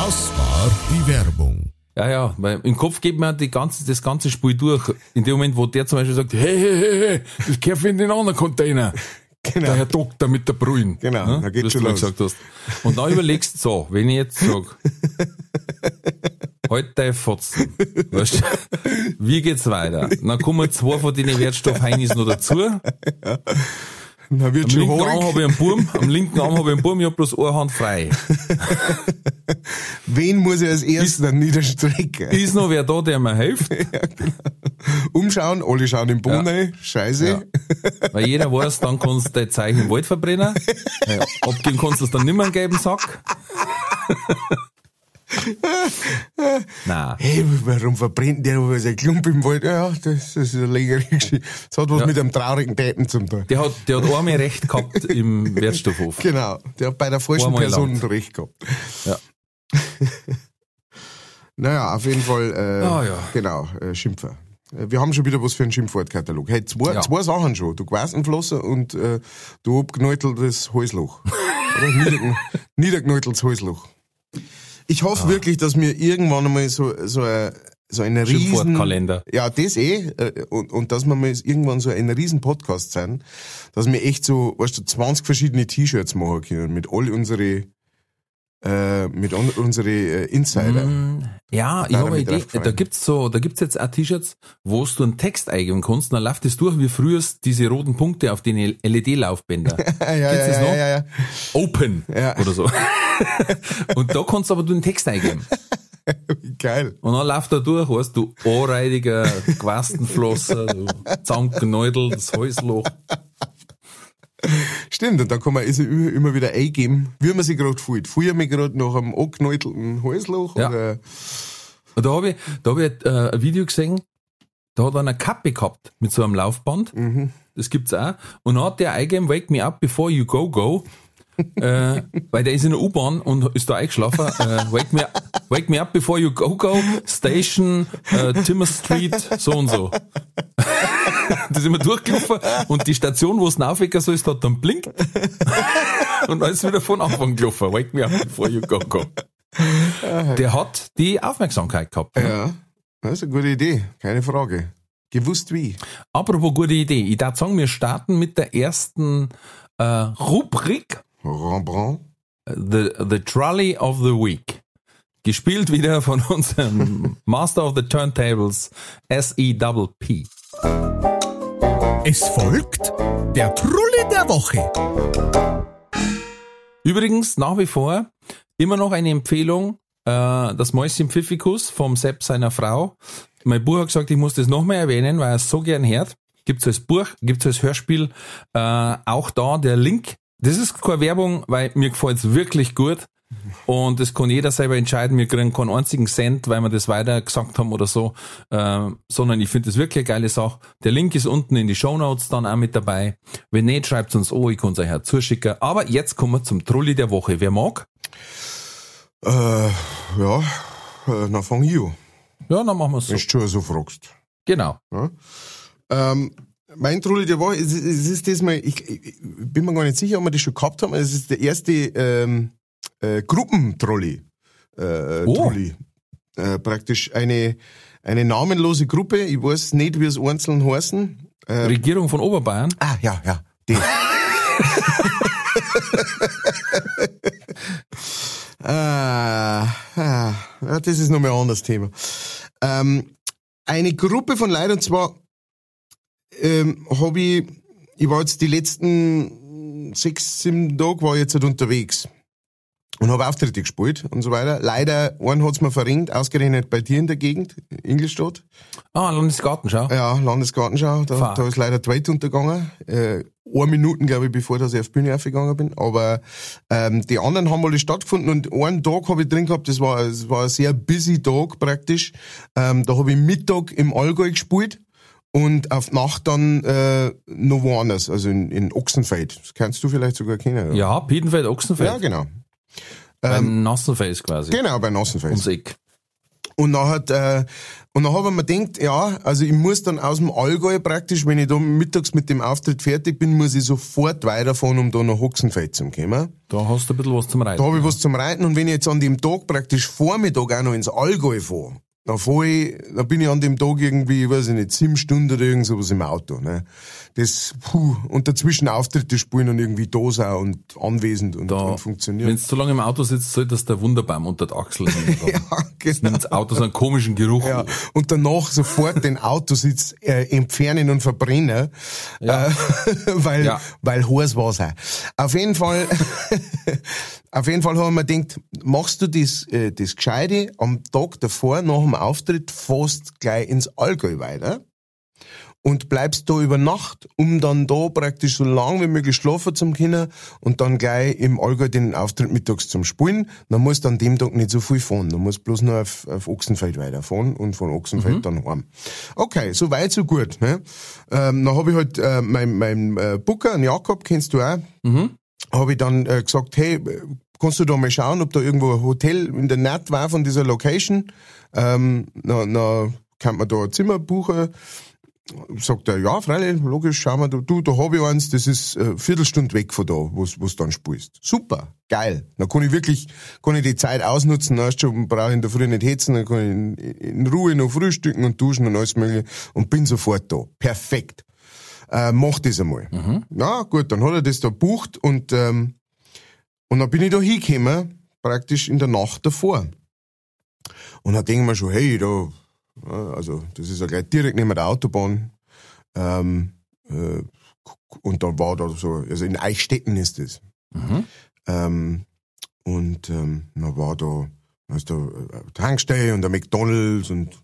Das war die Werbung. Ja, ja, weil im Kopf geht man die ganze, das ganze Spiel durch. In dem Moment, wo der zum Beispiel sagt, hey, hey, hey, hey, das gehört in den anderen Container. Genau. Der Herr Doktor mit der Brühen. Genau, Ne? da geht's Was schon du los. gesagt hast. Und dann überlegst du so, wenn ich jetzt sag, halt dein Fotzen. Weißt du, wie geht's weiter? Dann kommen zwei von den Wertstoffheinis noch dazu. Na, wird Am schon linken Arm hoch. habe ich einen Burm, am linken Arm habe ich einen Burm, ich habe bloß eine Hand frei. Wen muss ich als erstes dann niederstrecken? Ist noch wer da, der mir hilft? Umschauen, alle schauen im Boden Ja. rein. Scheiße. Ja. Weil jeder weiß, dann kannst du dein Zeichen im Wald verbrennen. Ja, abgeben kannst du es dann einen gelben Sack. Nein. Hey, warum verbrennt der aber sein Klump im Wald? Ja, das, ist eine längere Geschichte. Das hat was Ja. mit einem traurigen Täten zum tun. Der hat, der hat einmal recht gehabt im Wertstoffhof. Genau, der hat bei der falschen Einmal Person lang. recht gehabt. Ja. Naja, auf jeden Fall, äh, Ah, ja. genau, äh, Schimpfer. Äh, Wir haben schon wieder was für einen Schimpfwortkatalog. Hey, zwei, Ja. zwei Sachen schon. Du Quasenflosser und äh, du abgenäuteltes Häusloch. Oder niedergen, niedergenäuteltes Häusloch. Ich hoffe Ah. wirklich, dass wir irgendwann einmal so, so, ein, so eine riesen... Schimpfwortkalender. Ja, das eh. äh, Und, und dass wir mal irgendwann so ein riesen Podcast sein, dass wir echt so, weißt du, 20 verschiedene T-Shirts machen können mit all unsere, äh, mit un unsere äh, Insider. Mm, Ja, ich habe eine Idee. Da gibt's so, da gibt's jetzt auch T-Shirts, wo du einen Text eingeben kannst, und dann läuft es durch wie früher diese roten Punkte auf den LED-Laufbänder. Ja, ja, das ja, noch? ja, ja. Open Ja. oder so. und da kannst du aber du den Text eingeben. Geil. Und dann läuft er durch, weißt du, anreidiger Quastenflosser, du zusammengenäudeltes Häusloch. Stimmt, und da kann man also immer wieder eingeben, wie man sich gerade fühlt. Fühle ich mich gerade nach einem angeknäutelten Halsloch Ja. oder Und da habe ich, da hab ich äh, ein Video gesehen, da hat er eine Kappe gehabt mit so einem Laufband. Das gibt's auch. Und dann hat der eingegeben, wake me up before you go, go. Äh, weil der ist in der U-Bahn und ist da eingeschlafen. Äh, wake, me, wake me up before you go, go. Station, äh, Timmer Street, so und so. das ist immer durchgelaufen und die Station, wo es aufwecken soll, ist hat dann blinkt. und dann ist es wieder von Anfang gelaufen. Wake me up before you go, go. Der hat die Aufmerksamkeit gehabt. ne? Ja, das ist eine gute Idee, keine Frage. Gewusst wie. Apropos gute Idee. Ich darf sagen, wir starten mit der ersten äh, Rubrik, Rembrandt. the, the Trolley of the Week. Gespielt wieder von unserem Master of the Turntables, S.E.P. Es folgt der Trulli der Woche. Übrigens nach wie vor immer noch eine Empfehlung, äh, das Mäuschen Pfiffikus vom Sepp seiner Frau. Mein Buch hat gesagt, ich muss das noch mehr erwähnen, weil er es so gern hört. Gibt's als Buch, gibt's als Hörspiel. Äh, auch da der Link. Das ist keine Werbung, weil mir gefällt's wirklich gut. Und das kann jeder selber entscheiden. Wir kriegen keinen einzigen Cent, weil wir das weiter gesagt haben oder so, äh, sondern ich finde das wirklich eine geile Sache. Der Link ist unten in die Show Notes dann auch mit dabei. Wenn nicht, schreibt uns an, ich kann es euch auch zuschicken. Aber jetzt kommen wir zum Trulli der Woche. Wer mag? Äh, ja, äh, dann fang ich an. Ja, dann machen wir es so. Wenn du schon so fragst. Genau. Ja. Ähm, mein Trulli der Woche, es, es ist das mal, ich, ich bin mir gar nicht sicher, ob wir das schon gehabt haben. Es ist der erste ähm, äh, Gruppentrolli. Äh, Oh. Trulli. Äh, praktisch eine, eine namenlose Gruppe. Ich weiß nicht, wie es einzeln heißen. Äh, Regierung von Oberbayern. ah, ja, ja. Die. ah, ah, das ist nochmal ein anderes Thema. Ähm, eine Gruppe von Leuten, und zwar ähm, habe ich, ich war jetzt die letzten sechs, sieben Tage war ich jetzt halt unterwegs und habe Auftritte gespielt und so weiter. Leider, einen hat's mir verringt, ausgerechnet bei dir in der Gegend, Ingolstadt. Ah, Landesgartenschau. Ja, Landesgartenschau, da, Fuck. da ist leider die Welt untergegangen. Äh, eine Minuten, glaube ich, bevor dass ich auf die Bühne aufgegangen bin. Aber ähm, die anderen haben alle stattgefunden und einen Tag habe ich drin gehabt, das war, das war ein sehr busy Tag praktisch. Ähm, da habe ich Mittag im Allgäu gespielt und auf Nacht dann äh, noch woanders, also in, in Ochsenfeld. Das kannst du vielleicht sogar kennen. oder? Ja, Piedenfeld, Ochsenfeld. ja genau. Beim Nassenfels quasi. Genau, bei Nossenfeld. Ums Eck. Und dann hat, äh, und dann habe ich mir gedacht, ja, also ich muss dann aus dem Allgäu praktisch, wenn ich da mittags mit dem Auftritt fertig bin, muss ich sofort weiterfahren, um da nach Hoxenfeld zu kommen. Da hast du ein bisschen was zum Reiten. Da habe ich was zum Reiten und wenn ich jetzt an dem Tag praktisch Vormittag auch noch ins Allgäu fahre, dann fahr ich, dann bin ich an dem Tag irgendwie, weiß ich nicht, sieben Stunden oder irgend sowas im Auto, ne. Das, puh, und dazwischen Auftritte spielen und irgendwie da sein und anwesend und, da, und funktionieren. Wenn du zu lange im Auto sitzt, soll das der Wunderbaum unter der Achsel hängen. ja, genau. das Auto so einen komischen Geruch. Ja, und danach sofort den Autositz äh, entfernen und verbrennen, Ja. äh, weil, Ja. weil war sein. Auf jeden Fall, auf jeden Fall haben wir gedacht, machst du das, äh, das Gescheite am Tag davor, nach dem Auftritt, fast gleich ins Allgäu weiter und bleibst da über Nacht, um dann da praktisch so lang wie möglich schlafen zum können und dann gleich im Allgäu den Auftritt mittags zum Spielen. Dann musst du an dem Tag nicht so viel fahren. Du musst bloß nur auf, auf Ochsenfeld weiterfahren und von Ochsenfeld dann heim. Okay, so weit, so gut. Ne? Ähm, dann habe ich halt äh, mein, mein äh, Booker, den Jakob, kennst du auch, habe ich dann äh, gesagt, hey, kannst du da mal schauen, ob da irgendwo ein Hotel in der Nähe war von dieser Location? Ähm, na, na, kann man da ein Zimmer buchen? Sagt er, ja, freilich, logisch, schauen wir, da, du, da hab ich eins, das ist äh, Viertelstunde weg von da, wo du dann spielst. Super, geil. Dann kann ich wirklich, kann ich die Zeit ausnutzen, dann brauche ich in der Früh nicht hetzen, dann kann ich in, in Ruhe noch frühstücken und duschen und alles mögliche und bin sofort da. Perfekt. Äh, mach das einmal. Ja, gut, dann hat er das da bucht und, ähm, und dann bin ich da hingekommen, praktisch in der Nacht davor. Und dann denke ich mir schon, hey, da, ja, also das ist ja gleich direkt neben der Autobahn. Ähm, äh, und dann war da so, also in Eichstätten ist das. Ähm, und ähm, dann war da, da ist da äh, Tankstelle und der McDonalds und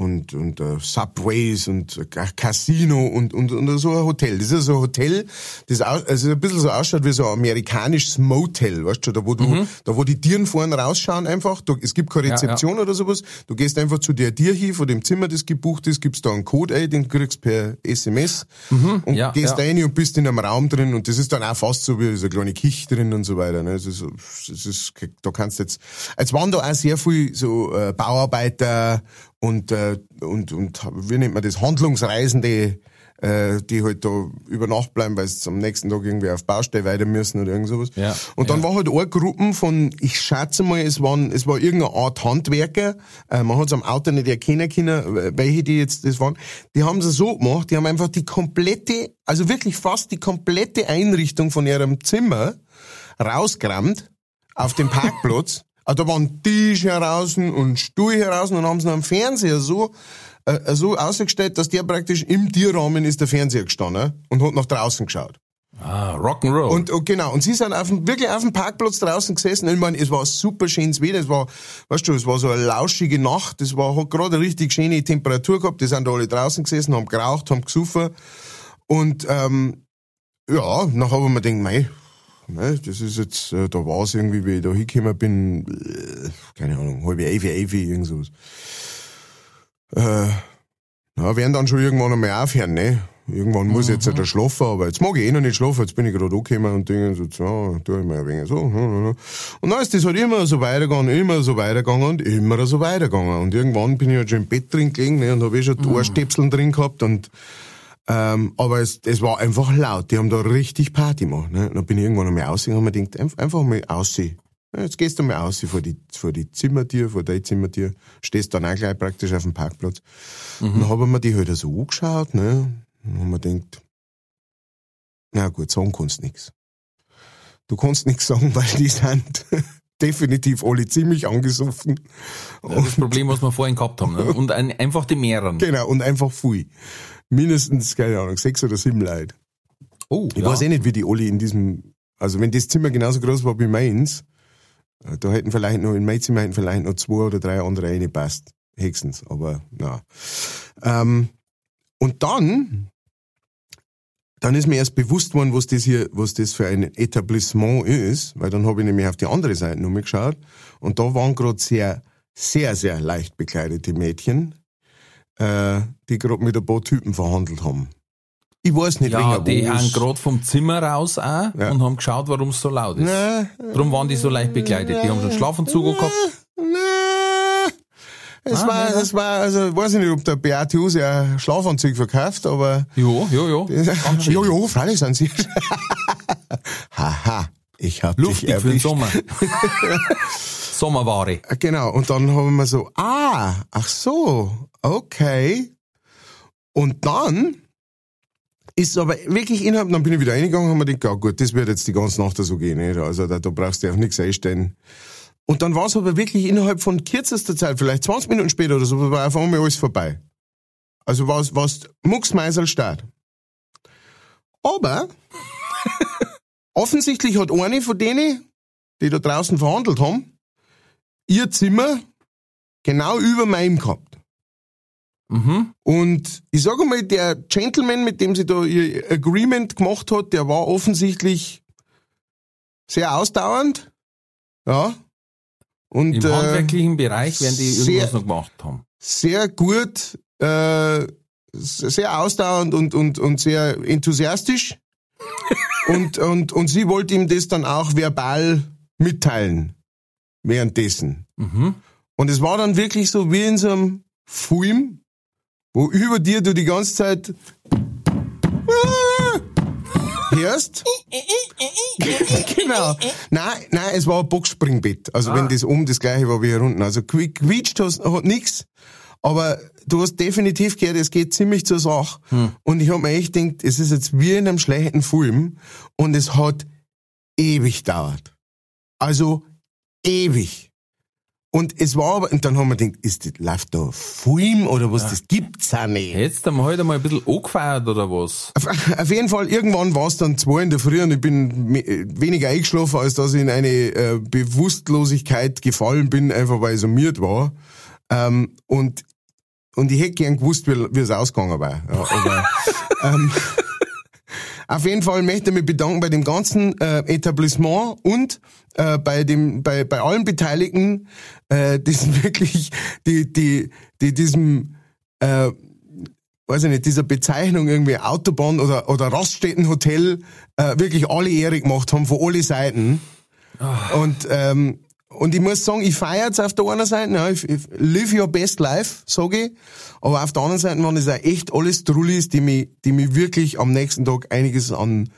und und äh, Subways und äh, Casino und und und so ein Hotel. Das ist ja so ein Hotel, das au- also ein bisschen so ausschaut wie so ein amerikanisches Motel, weißt du, da wo du, da wo die Tieren vorne rausschauen einfach. Du, es gibt keine Ja, Rezeption oder sowas. Du gehst einfach zu der Tier hin, von dem Zimmer, das gebucht ist, gibst da einen Code ein, den kriegst per SMS und ja, gehst ja. rein und bist in einem Raum drin und das ist dann auch fast so wie so eine kleine Küche drin und so weiter. Ne? Das ist, das ist, da kannst jetzt, es waren da auch sehr viel so äh, Bauarbeiter und, äh, und, und, wie nennt man das, Handlungsreisende, äh, die halt da über Nacht bleiben, weil sie am nächsten Tag irgendwie auf Baustelle weiter müssen oder irgend sowas. Ja, Und dann ja. war halt eine Gruppe von, ich schätze mal, es waren, es war irgendeine Art Handwerker, äh, man hat es am Auto nicht erkennen können, welche die jetzt das waren. Die haben es so gemacht, die haben einfach die komplette, also wirklich fast die komplette Einrichtung von ihrem Zimmer rausgerammt auf dem Parkplatz. Ah, da waren Tische heraus und Stuhl heraus und haben sie am Fernseher so, äh, so ausgestellt, dass der praktisch im Tierrahmen ist der Fernseher gestanden und hat nach draußen geschaut. Ah, Rock'n'Roll. Und, und genau, und sie sind auf dem, wirklich auf dem Parkplatz draußen gesessen. Ich meine, es war super schönes Wetter, es war, weißt du, es war so eine lauschige Nacht, es war, hat gerade eine richtig schöne Temperatur gehabt, die sind da alle draußen gesessen, haben geraucht, haben gesoffen. Und ähm, ja, dann habe ich mir gedacht, mei, ne, das ist jetzt, äh, da war es irgendwie, wie ich da hingekommen bin, äh, keine Ahnung, halbe elf, elf, irgend sowas. Äh, ja, werden dann schon irgendwann einmal aufhören, ne? Irgendwann muss ich jetzt halt schlafen, aber jetzt mag ich eh noch nicht schlafen, jetzt bin ich gerade angekommen und denke so, ja, tu ich mal ein wenig so. Und dann ist das halt immer so weitergegangen, immer so weitergegangen und immer so weitergegangen. Und irgendwann bin ich halt schon im Bett drin gelegen ne, und habe eh schon die Ohrstöpseln drin gehabt und ähm, aber es, es war einfach laut. Die haben da richtig Party gemacht. Ne? Und dann bin ich irgendwann einmal ausgegangen und mir gedacht, einf- einfach mal aussehen. Ja, Jetzt gehst du mal aus vor die, vor die Zimmertür, vor dein Zimmertür, stehst dann auch gleich praktisch auf dem Parkplatz. Und dann habe ich mir die halt so angeschaut, ne? Und hab mir gedacht, na gut, sagen kannst nix. Du kannst nix sagen, weil die sind definitiv alle ziemlich angesoffen. Das Problem, was wir vorhin gehabt haben. Ne? Und ein, einfach die mehreren. Genau, und einfach viel. Mindestens, keine Ahnung, sechs oder sieben Leute. Oh, Ich weiß eh nicht, wie die alle in diesem, also wenn das Zimmer genauso groß war wie meins, äh, da hätten vielleicht noch, in mein Zimmer hätten vielleicht noch zwei oder drei andere reingepasst. Höchstens, aber na. Ähm, und dann, dann ist mir erst bewusst worden, was das hier, was das für ein Etablissement ist, weil dann habe ich nämlich auf die andere Seite nochmal geschaut und da waren gerade sehr, sehr, sehr leicht bekleidete Mädchen, äh, die gerade mit ein paar Typen verhandelt haben. Ich weiß nicht, Ja, die haben gerade vom Zimmer raus auch Ja. und haben geschaut, warum es so laut ist. Na, Darum waren die so leicht bekleidet. Die haben schon Schlafanzug gehabt. Na, es Ah, war, nee, es war, also, ich weiß nicht, ob der Beate Huse ein Schlafanzug verkauft, aber, Jo, jo, jo. Ganz jo, jo, freilich sind sie. Haha, ich hab Luftig dich für den erwischt. Sommer. Sommerware. Genau, und dann haben wir so, ah, ach so, okay. Und dann ist aber wirklich innerhalb, dann bin ich wieder reingegangen und habe mir gedacht, ja gut, das wird jetzt die ganze Nacht so gehen, nicht? also da, da brauchst du auch nichts einstellen. Und dann war es aber wirklich innerhalb von kürzester Zeit, vielleicht 20 Minuten später oder so, war auf einmal alles vorbei. Also war es Mucksmeisel Start. Aber offensichtlich hat eine von denen, die da draußen verhandelt haben, ihr Zimmer genau über meinem gehabt. Mhm. Und ich sage mal, der Gentleman, mit dem sie da ihr Agreement gemacht hat, der war offensichtlich sehr ausdauernd. Ja. Und Im äh, handwerklichen Bereich werden die sehr- irgendwas noch gemacht haben. sehr gut, äh, sehr ausdauernd und, und, und sehr enthusiastisch. und, und, und sie wollte ihm das dann auch verbal mitteilen. Währenddessen. Mhm. Und es war dann wirklich so wie in so einem Film, wo über dir du die ganze Zeit hörst. genau. Nein, nein, es war ein Boxspringbett. Also wenn das oben das gleiche war wie hier unten. Also qui- quietscht hast, hat nix. Aber du hast definitiv gehört, es geht ziemlich zur Sache. Und ich hab mir echt gedacht, es ist jetzt wie in einem schlechten Film. Und es hat ewig dauert. Also ewig. Und es war aber, und dann haben wir gedacht, ist das, läuft da Film oder was, das gibt's auch nicht. Jetzt haben wir heute mal ein bisschen angefeiert oder was? Auf, auf jeden Fall, irgendwann war es dann zwei in der Früh und ich bin me- weniger eingeschlafen, als dass ich in eine äh, Bewusstlosigkeit gefallen bin, einfach weil ich summiert war. Ähm, und, und ich hätte gern gewusst, wie, wie es ausgegangen war. Ja, aber, ähm, auf jeden Fall möchte ich mich bedanken bei dem ganzen äh, Etablissement und äh, bei dem bei bei allen Beteiligten, äh, die sind wirklich die die die diesem äh, weiß ich nicht, dieser Bezeichnung irgendwie Autobahn oder, oder Raststättenhotel äh, wirklich alle Ehre gemacht haben, von alle Seiten. Und, ähm, und ich muss sagen, ich feiere jetzt auf der einen Seite, ja, ich, ich live your best life, sage ich. Aber auf der anderen Seite waren das auch echt alles Trullis, die mich, die mich wirklich am nächsten Tag einiges an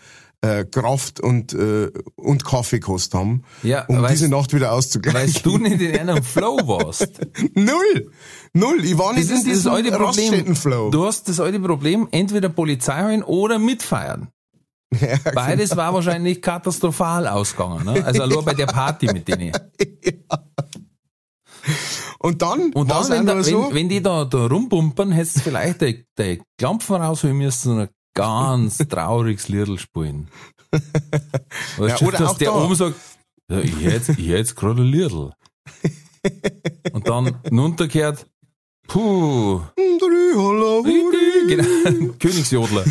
äh, Kraft und, äh, und Kaffee gekostet haben, Ja, um weißt- diese Nacht wieder auszugleichen. Weil du nicht in einem Flow warst. Null! Null! Ich war nicht Das ist in diesem alte Problem. Raststättenflow. Du hast das alte Problem, entweder Polizei holen oder mitfeiern. Beides war wahrscheinlich katastrophal ausgegangen. Ne? Also nur bei der Party mit denen. Und dann, Und dann, wenn, da, so, wenn, wenn die da, da rumpumpern, hättest du vielleicht die Klampfen rausholen müssen und ganz trauriges Liedl spielen. Weißt Ja, du, oder dass auch der da. oben sagt, ja, ich hätte hätt's gerade ein Liedl. Und dann runtergehört, puh, genau, Königsjodler.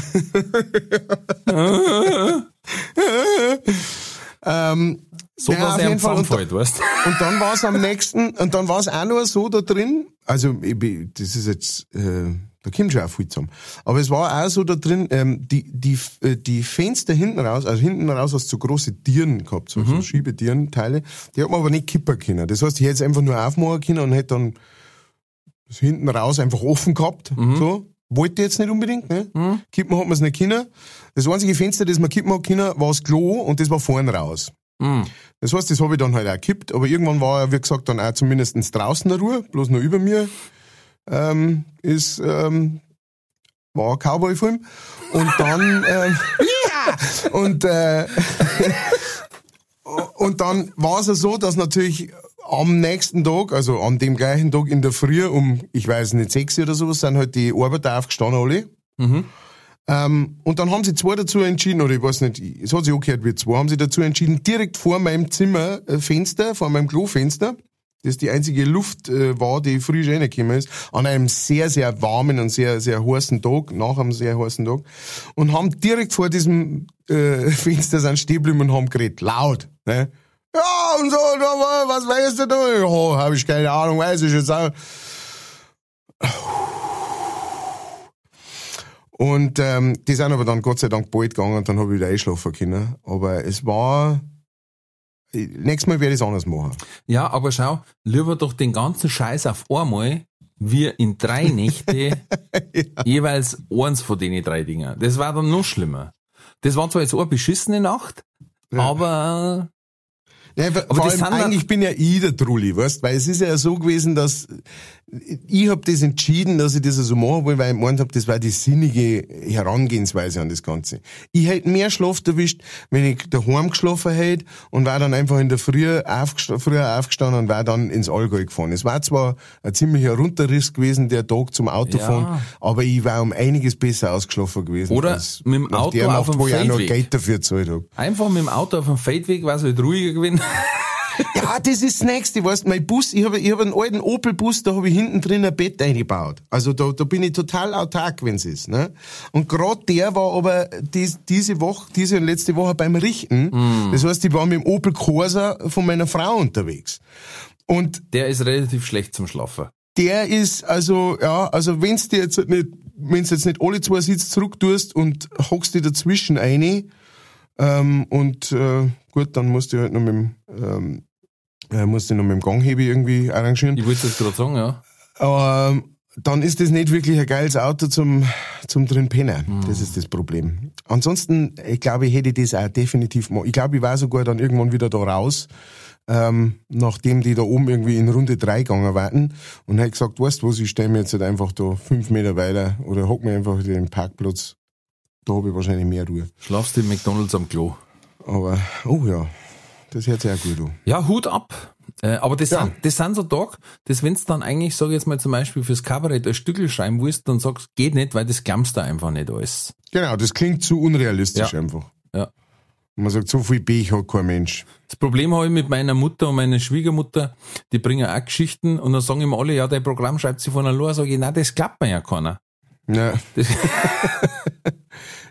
Ähm, So, ja, dass Fall. Und, zusammenfällt, weißt und dann war es am nächsten, und dann war es auch nur so da drin, also ich, das ist jetzt, äh, da kommt schon auch viel zusammen. Aber es war auch so da drin, ähm, die, die, äh, die Fenster hinten raus, also hinten raus hast du so große Tieren gehabt, so, so Schiebetierenteile, die hat man aber nicht kippen können. Das heißt, ich hätte es einfach nur aufmachen können und hätte dann das hinten raus einfach offen gehabt, so. Wollte jetzt nicht unbedingt, ne? Kippen hat man es nicht können. Das einzige Fenster, das man kippen hat können, war das Klo und das war vorne raus. Mhm. Das heißt, das habe ich dann halt auch gekippt, aber irgendwann war wie gesagt, dann auch zumindest draußen eine Ruhe, bloß nur über mir ähm, ist, ähm, war ein Cowboy-Film. Und dann, ähm, ja! Und, äh, und dann war es ja so, dass natürlich am nächsten Tag, also an dem gleichen Tag in der Früh um, ich weiß nicht, sechs oder sowas, sind halt die Arbeiter aufgestanden alle. Ähm, und dann haben sie zwei dazu entschieden, oder ich weiß nicht, es hat sich auch gehört wie zwei, haben sie dazu entschieden, direkt vor meinem Zimmer äh, vor meinem Klofenster, das die einzige Luft äh, war, die frisch reingekommen ist, an einem sehr, sehr warmen und sehr, sehr heißen Tag, nach einem sehr heißen Tag, und haben direkt vor diesem äh, Fenster sind stehen geblieben und haben geredet, laut. Ne? Ja, und so, was weißt du da? Ja, habe ich keine Ahnung, weiß ich jetzt auch. Und ähm, die sind aber dann Gott sei Dank bald gegangen und dann habe ich wieder einschlafen können. Aber es war... Nächstes Mal werde ich es anders machen. Ja, aber schau, lieber doch den ganzen Scheiß auf einmal, wie in drei Nächte jeweils eins von den drei Dingen. Das war dann noch schlimmer. Das war zwar jetzt eine beschissene Nacht, aber Ja, aber vor allem, eigentlich bin ja ich der Trulli, weißt, weil es ist ja so gewesen, dass ich hab das entschieden, dass ich das so machen will, weil ich gemeint hab, das war die sinnige Herangehensweise an das Ganze. Ich hätte mehr Schlaf erwischt, wenn ich daheim geschlafen hätte und war dann einfach in der Früh aufgesta früher aufgestanden und war dann ins Allgäu gefahren. Es war zwar ein ziemlicher Runterriss gewesen, der Tag zum Autofahren, Ja. aber ich war um einiges besser ausgeschlafen gewesen. Oder mit dem Auto der auf Nacht, dem wo ich auch noch Feldweg. Geld dafür gezahlt hab. einfach mit dem Auto auf dem Feldweg war es halt ruhiger gewesen. Ja, das ist das Nächste, weißt, mein Bus, ich habe ich hab einen alten Opel-Bus, da habe ich hinten drin ein Bett eingebaut. Also da, da bin ich total autark, wenn's ist, ne? Und gerade der war aber dies, diese Woche, diese und letzte Woche beim Richten. Das heißt, ich war mit dem Opel Corsa von meiner Frau unterwegs. Und Der ist relativ schlecht zum Schlafen. der ist, also, ja, also wenn's dir jetzt nicht, wenn's jetzt nicht alle zwei Sitze zurück tust und hockst dir dazwischen eine, ähm, und äh, gut, dann musst du halt noch mit dem, ähm, äh, musst du noch mit dem Ganghebel irgendwie arrangieren. Ich wollte es gerade sagen, ja. Aber ähm, dann ist das nicht wirklich ein geiles Auto zum, zum drin pennen. Das ist das Problem. Ansonsten, ich glaube, ich hätte das auch definitiv mal. Ich glaube, ich war sogar dann irgendwann wieder da raus, ähm, nachdem die da oben irgendwie in Runde drei gegangen waren und hätte gesagt, weißt du was, ich stelle mir jetzt halt einfach da fünf Meter weiter oder hock mir einfach den Parkplatz. Da habe ich wahrscheinlich mehr Ruhe. Schlafst du im McDonalds am Klo. Aber, oh ja, das hört sich auch gut an. Ja, Hut ab. Äh, aber das, Ja. sind, das sind so Tage, dass wenn's dann eigentlich, sag ich jetzt mal zum Beispiel fürs Kabarett ein Stückel schreiben willst, dann sagst geht nicht, weil das glaubst du einfach nicht alles. Genau, das klingt zu unrealistisch Ja. einfach. Ja. Und man sagt, so viel Pech hat kein Mensch. Das Problem habe ich mit meiner Mutter und meiner Schwiegermutter, die bringen auch Geschichten und dann sagen immer alle, ja, dein Programm schreibt sie von allein, sag ich, nein, das klappt mir ja keiner. Ja. Das,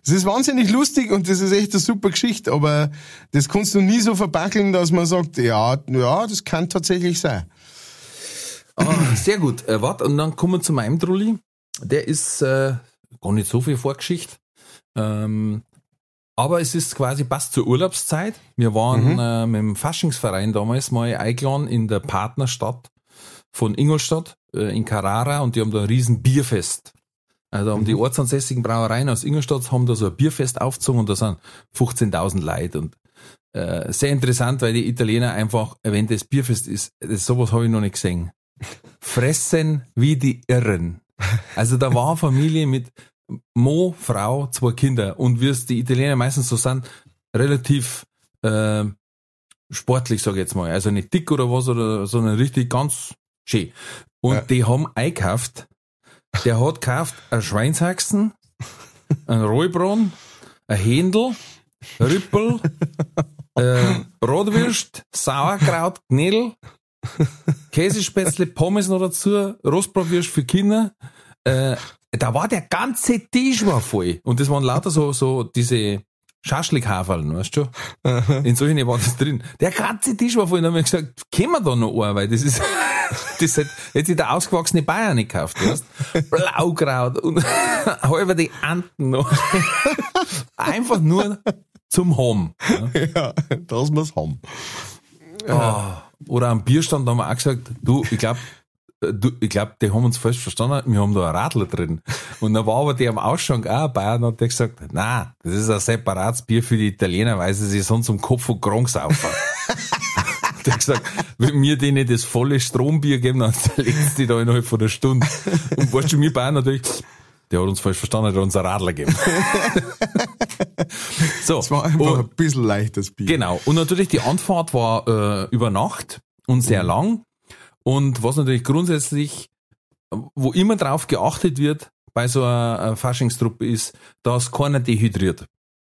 Es ist wahnsinnig lustig und das ist echt eine super Geschichte, aber das kannst du nie so verbackeln, dass man sagt, ja, ja, das kann tatsächlich sein. ah, sehr gut. Äh, warte, und dann kommen wir zu meinem Trulli. Der ist äh, gar nicht so viel Vorgeschichte. Ähm, aber es ist quasi passt zur Urlaubszeit. Wir waren äh, mit dem Faschingsverein damals mal eingeladen in der Partnerstadt von Ingolstadt äh, in Carrara und die haben da ein riesen Bierfest. Also haben die ortsansässigen Brauereien aus Ingolstadt haben da so ein Bierfest aufgezogen und da sind 15.000 Leute und äh, sehr interessant, weil die Italiener einfach, wenn das Bierfest ist, das, sowas habe ich noch nicht gesehen. Fressen wie die Irren. Also da war eine Familie mit Mo, Frau, zwei Kinder und wie es die Italiener meistens so sind, relativ äh, sportlich, sage ich jetzt mal. Also nicht dick oder was, oder, sondern richtig ganz schön. Und Ja. die haben eingekauft, der hat gekauft ein Schweinshaxen, ein Rollbraten, ein Händel, Rüppel, äh, Rotwürst, Sauerkraut, Knädel, Käsespätzle, Pommes noch dazu, Rostbratwürst für Kinder. Äh, da war der ganze Tisch war voll. Und das waren lauter so, so diese Schaschlikhaferl, weißt du schon? In solchen war das drin. Der ganze Tisch war voll, dann haben wir gesagt, können wir da noch ein, weil das ist, das hat, jetzt sich der ausgewachsene Bayern nicht gekauft, weißt? Blaukraut und halber die Anten noch. Einfach nur zum Haben. Ja. Ja, dass wir's haben. Ah, oder am Bierstand haben wir auch gesagt, du, ich glaube, du, ich glaube, die haben uns falsch verstanden, wir haben da ein Radler drin. Und dann war aber der am Ausschank auch ein Bayern und hat der gesagt, na, das ist ein separates Bier für die Italiener, weil sie sich sonst um Kopf und Krank saufen. Der hat gesagt, wenn wir denen das volle Strombier geben, dann zerlegt die da innerhalb von einer Stunde. Und weißt du, wir Bayern natürlich, der hat uns falsch verstanden, der hat uns ein Radler gegeben. so. Es war einfach und- ein bisschen leichtes Bier. Genau. Und natürlich die Anfahrt war äh, über Nacht und sehr lang. Und was natürlich grundsätzlich, wo immer drauf geachtet wird bei so einer Faschingstruppe ist, dass keiner dehydriert.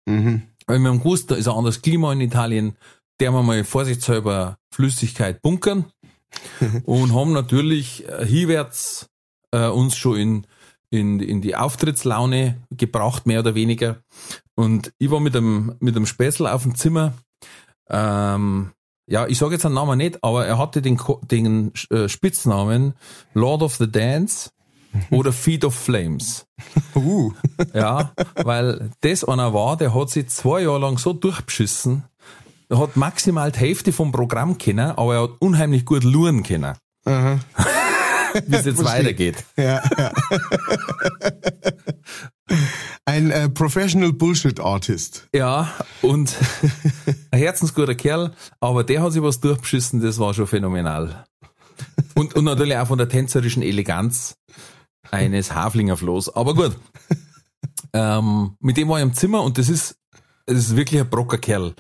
Mhm. Weil wir haben gewusst, da ist ein anderes Klima in Italien, der wir mal vorsichtshalber Flüssigkeit bunkern und haben natürlich äh, hinwärts äh, uns schon in, in, in die Auftrittslaune gebracht, mehr oder weniger. Und ich war mit einem, mit einem Späßel auf dem Zimmer. Ähm, ja, ich sage jetzt den Namen nicht, aber er hatte den, den äh, Spitznamen Lord of the Dance oder Feet of Flames. Uh. Ja, weil das einer war, der hat sich zwei Jahre lang so durchbeschissen, er hat maximal die Hälfte vom Programm kennen, aber er hat unheimlich gut luren können, Aha. wie es jetzt weitergeht. Ja, ja. Ein äh, Professional Bullshit Artist. Ja, und ein herzensguter Kerl, aber der hat sich was durchbeschissen, das war schon phänomenal. Und, und natürlich auch von der tänzerischen Eleganz eines Haflingerflohs. Aber gut. Ähm, mit dem war ich im Zimmer und das ist, das ist wirklich ein brocker Kerl.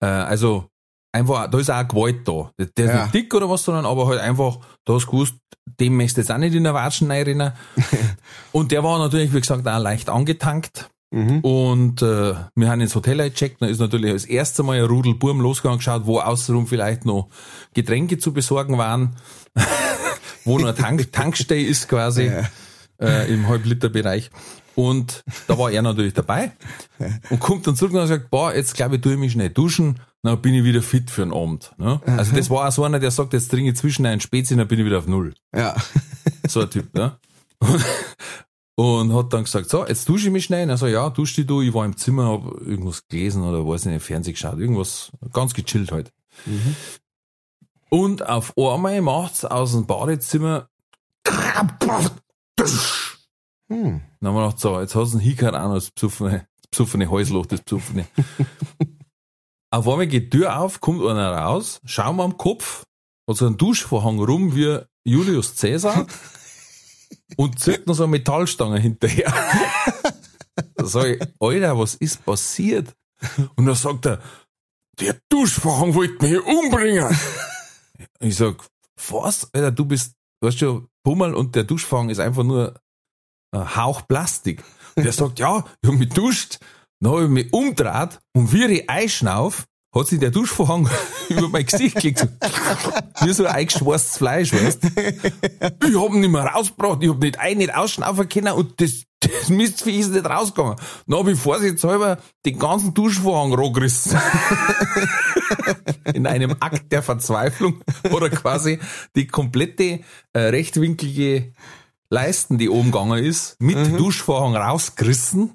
Äh, also einfach, da ist auch Gewalt da. Der ist Ja. nicht dick oder was, sondern aber halt einfach, da hast du gewusst, dem möchtest du jetzt auch nicht in der Watschen reinrennen. und der war natürlich, wie gesagt, auch leicht angetankt. Und äh, wir haben ins Hotel gecheckt, da ist natürlich das erste Mal ein Rudel Burm losgegangen geschaut, wo außenrum vielleicht noch Getränke zu besorgen waren, wo noch ein Tank, Tankstelle ist quasi äh, im Halbliterbereich. Und da war er natürlich dabei und kommt dann zurück und gesagt, boah, jetzt glaube ich, tue ich mich schnell duschen, dann bin ich wieder fit für den Abend. Ne? Also das war auch so einer, der sagt, jetzt trinke ich zwischen einen Spezi, dann bin ich wieder auf Null. Ja. So ein Typ, ne? Und, und hat dann gesagt, so, jetzt dusche ich mich schnell. Und er so, ja, dusch dich du. Ich war im Zimmer, hab irgendwas gelesen oder weiß nicht, Fernsehen geschaut, irgendwas ganz gechillt halt. Und auf einmal macht's aus dem Badezimmer Hm. dann haben wir gedacht, so, jetzt hast du einen Hickert auch noch, das besoffene, das besoffene Häusloch, das besoffene. auf einmal geht die Tür auf, kommt einer raus, schauen wir am Kopf, hat so einen Duschvorhang rum wie Julius Caesar und zieht noch so eine Metallstange hinterher. da sag ich, Alter, was ist passiert? Und dann sagt er, der Duschvorhang wollte mich umbringen. ich sag, was? Alter, du bist, weißt du, Pummel und der Duschvorhang ist einfach nur Hauch Plastik. Und der sagt, ja, ich hab mich duscht, dann hab ich mich umgedreht und wie ich einschnauf, hat sich der Duschvorhang über mein Gesicht gelegt. So, wie so ein eingeschworstes Fleisch, weißt Ich hab ihn nicht mehr rausgebracht, ich hab nicht ein, nicht ausschnaufen können und das, das Mistvieh ist nicht rausgegangen. Dann hab ich vorsichtshalber den ganzen Duschvorhang rohgerissen. In einem Akt der Verzweiflung oder quasi die komplette äh, rechtwinklige Leisten, die oben gegangen ist, mit Duschvorhang rausgerissen,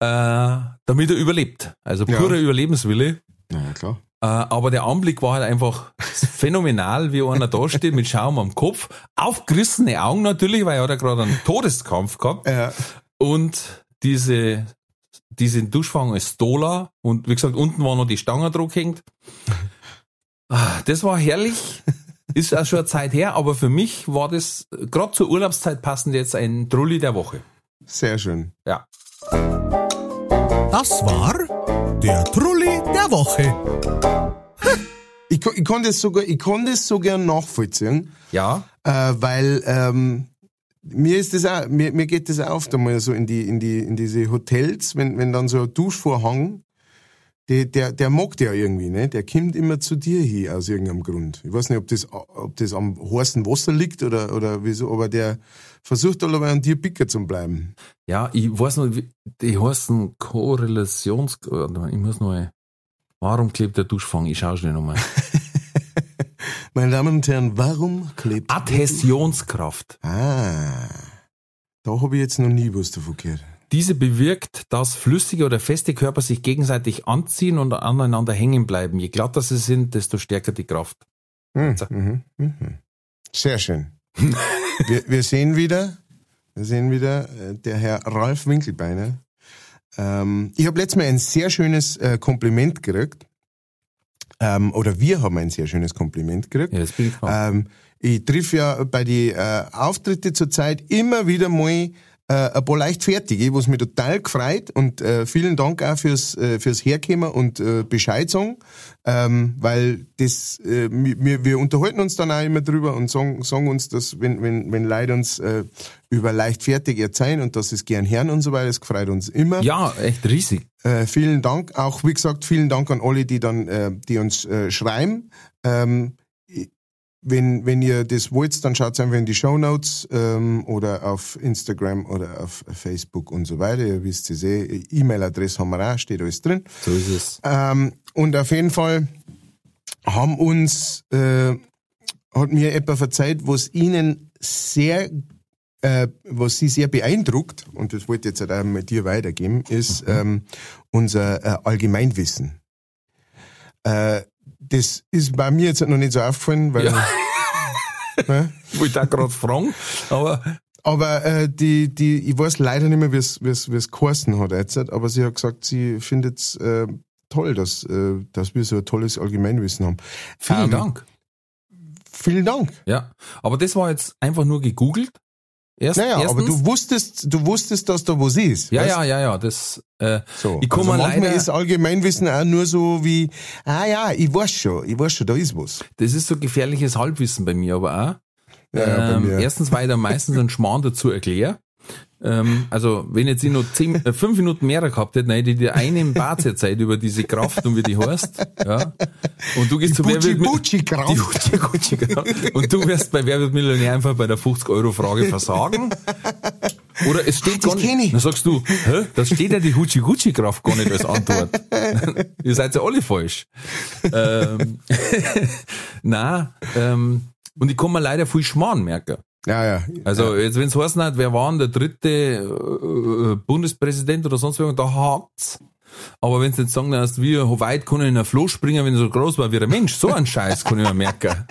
äh, damit er überlebt. Also Ja. purer Überlebenswille. Ja, klar. Äh, aber der Anblick war halt einfach phänomenal, wie einer da steht mit Schaum am Kopf, aufgerissene Augen natürlich, weil er hat ja gerade einen Todeskampf gehabt. Ja. Und diese, diese Duschfang ist Stola und wie gesagt, unten war noch die Stange drauf hängt. Ah, Das war herrlich. Ist auch schon eine Zeit her, aber für mich war das gerade zur Urlaubszeit passend jetzt ein Trulli der Woche. Sehr schön. Ja. Das war der Trulli der Woche. Ich, ich konnte es sogar, ich konnte es so gern nachvollziehen, Ja. äh, weil ähm, mir ist das auch, mir, mir geht das auch oft einmal so in die, in die, in diese Hotels, wenn, wenn dann so ein Duschvorhang der, der, der mag der irgendwie, ne? Der kommt immer zu dir hin aus irgendeinem Grund. Ich weiß nicht, ob das, ob das am heißen Wasser liegt oder, oder wieso, aber der versucht allebei an dir picker zu bleiben. Ja, ich weiß noch, die heißen Korrelations... Ich muss noch... Warum klebt der Duschfang? Ich schau schnell nochmal. Meine Damen und Herren, warum klebt... Adhäsionskraft. Ah, da habe ich jetzt noch nie was davon gehört. Diese bewirkt, dass flüssige oder feste Körper sich gegenseitig anziehen und aneinander hängen bleiben. Je glatter sie sind, desto stärker die Kraft. Hm, So. mhm, mhm. Sehr schön. wir, wir sehen wieder, wir sehen wieder, äh, der Herr Ralf Winkelbeiner. Ähm, ich habe letztes Mal ein sehr schönes äh, Kompliment gekriegt. Ähm, oder wir haben ein sehr schönes Kompliment gekriegt. Ja, jetzt bin ich. Ähm, ich triff ja bei die äh, Auftritte zurzeit immer wieder mal äh, ein paar Leichtfertige, was mich total gefreut und äh, vielen Dank auch fürs, äh, fürs Herkommen und äh, Bescheid sagen, ähm, weil das, äh, wir, wir unterhalten uns dann auch immer drüber und sagen, sagen uns, dass wenn, wenn, wenn Leute uns äh, über leichtfertig erzählen und dass es gern hören und so weiter, das gefreut uns immer. ja, echt riesig. Äh, vielen Dank. Auch wie gesagt, vielen Dank an alle, die dann, äh, die uns äh, schreiben. Ähm, wenn, wenn ihr das wollt, dann schaut einfach in die Show Notes ähm, oder auf Instagram oder auf Facebook und so weiter. Ihr wisst es eh. E-Mail-Adresse haben wir auch, steht alles drin. So ist es. Ähm, und auf jeden Fall haben uns, äh, hat mir jemand verzeiht, was ihnen sehr, äh, was sie sehr beeindruckt, und das wollte ich jetzt auch mit dir weitergeben, ist ähm, unser äh, Allgemeinwissen. Äh, das ist bei mir jetzt noch nicht so aufgefallen, weil, Ja. ne? Ich wollte auch gerade fragen, aber aber äh, die, die, ich weiß leider nicht mehr, wie es, wie es, geheißen hat jetzt, aber sie hat gesagt, sie findet es äh, toll, dass, äh, dass wir so ein tolles Allgemeinwissen haben. vielen Ähm, Dank. Vielen Dank. Ja, aber das war jetzt einfach nur gegoogelt. Erst, Naja, erstens, aber du wusstest, du wusstest, dass da was ist. ja, weißt? ja, ja, ja, das, äh, So. Ich komm also mal manchmal leider- ist Allgemeinwissen auch nur so wie, ah ja, ich weiß schon, ich weiß schon, da ist was. das ist so gefährliches Halbwissen bei mir aber auch. Ja, ja, bei ähm, mir. Erstens, weil ich da meistens einen Schmarrn dazu erkläre. Ähm, also, wenn jetzt ich noch zehn, äh, fünf Minuten mehr gehabt hätte, dann hätte ich dir eine im Bad erzählt über diese Kraft und wie die heißt. Ja. Und du gehst zu Wer Bucci, Mi- Bucci die Kraft. Hutschi Gutschi, genau. Und du wirst bei Wer wird Millionär einfach bei der 50-Euro-Frage versagen. Oder es steht Das gar nicht. ich. Dann sagst du, hä, das steht ja die Hutschi Gutschi Kraft gar nicht als Antwort. Ihr seid ja alle falsch. ähm, na, ähm, und ich kann mir leider viel Schmarrn merken. Ja, ja. Also jetzt, wenn es heißen hat, wer war denn der dritte äh, Bundespräsident oder sonst irgendwas, da hakt's. Aber wenn sie jetzt sagen, dass wie weit kann ich in ein Floh springen, wenn er so groß war wie ein Mensch, so ein Scheiß kann ich mir merken.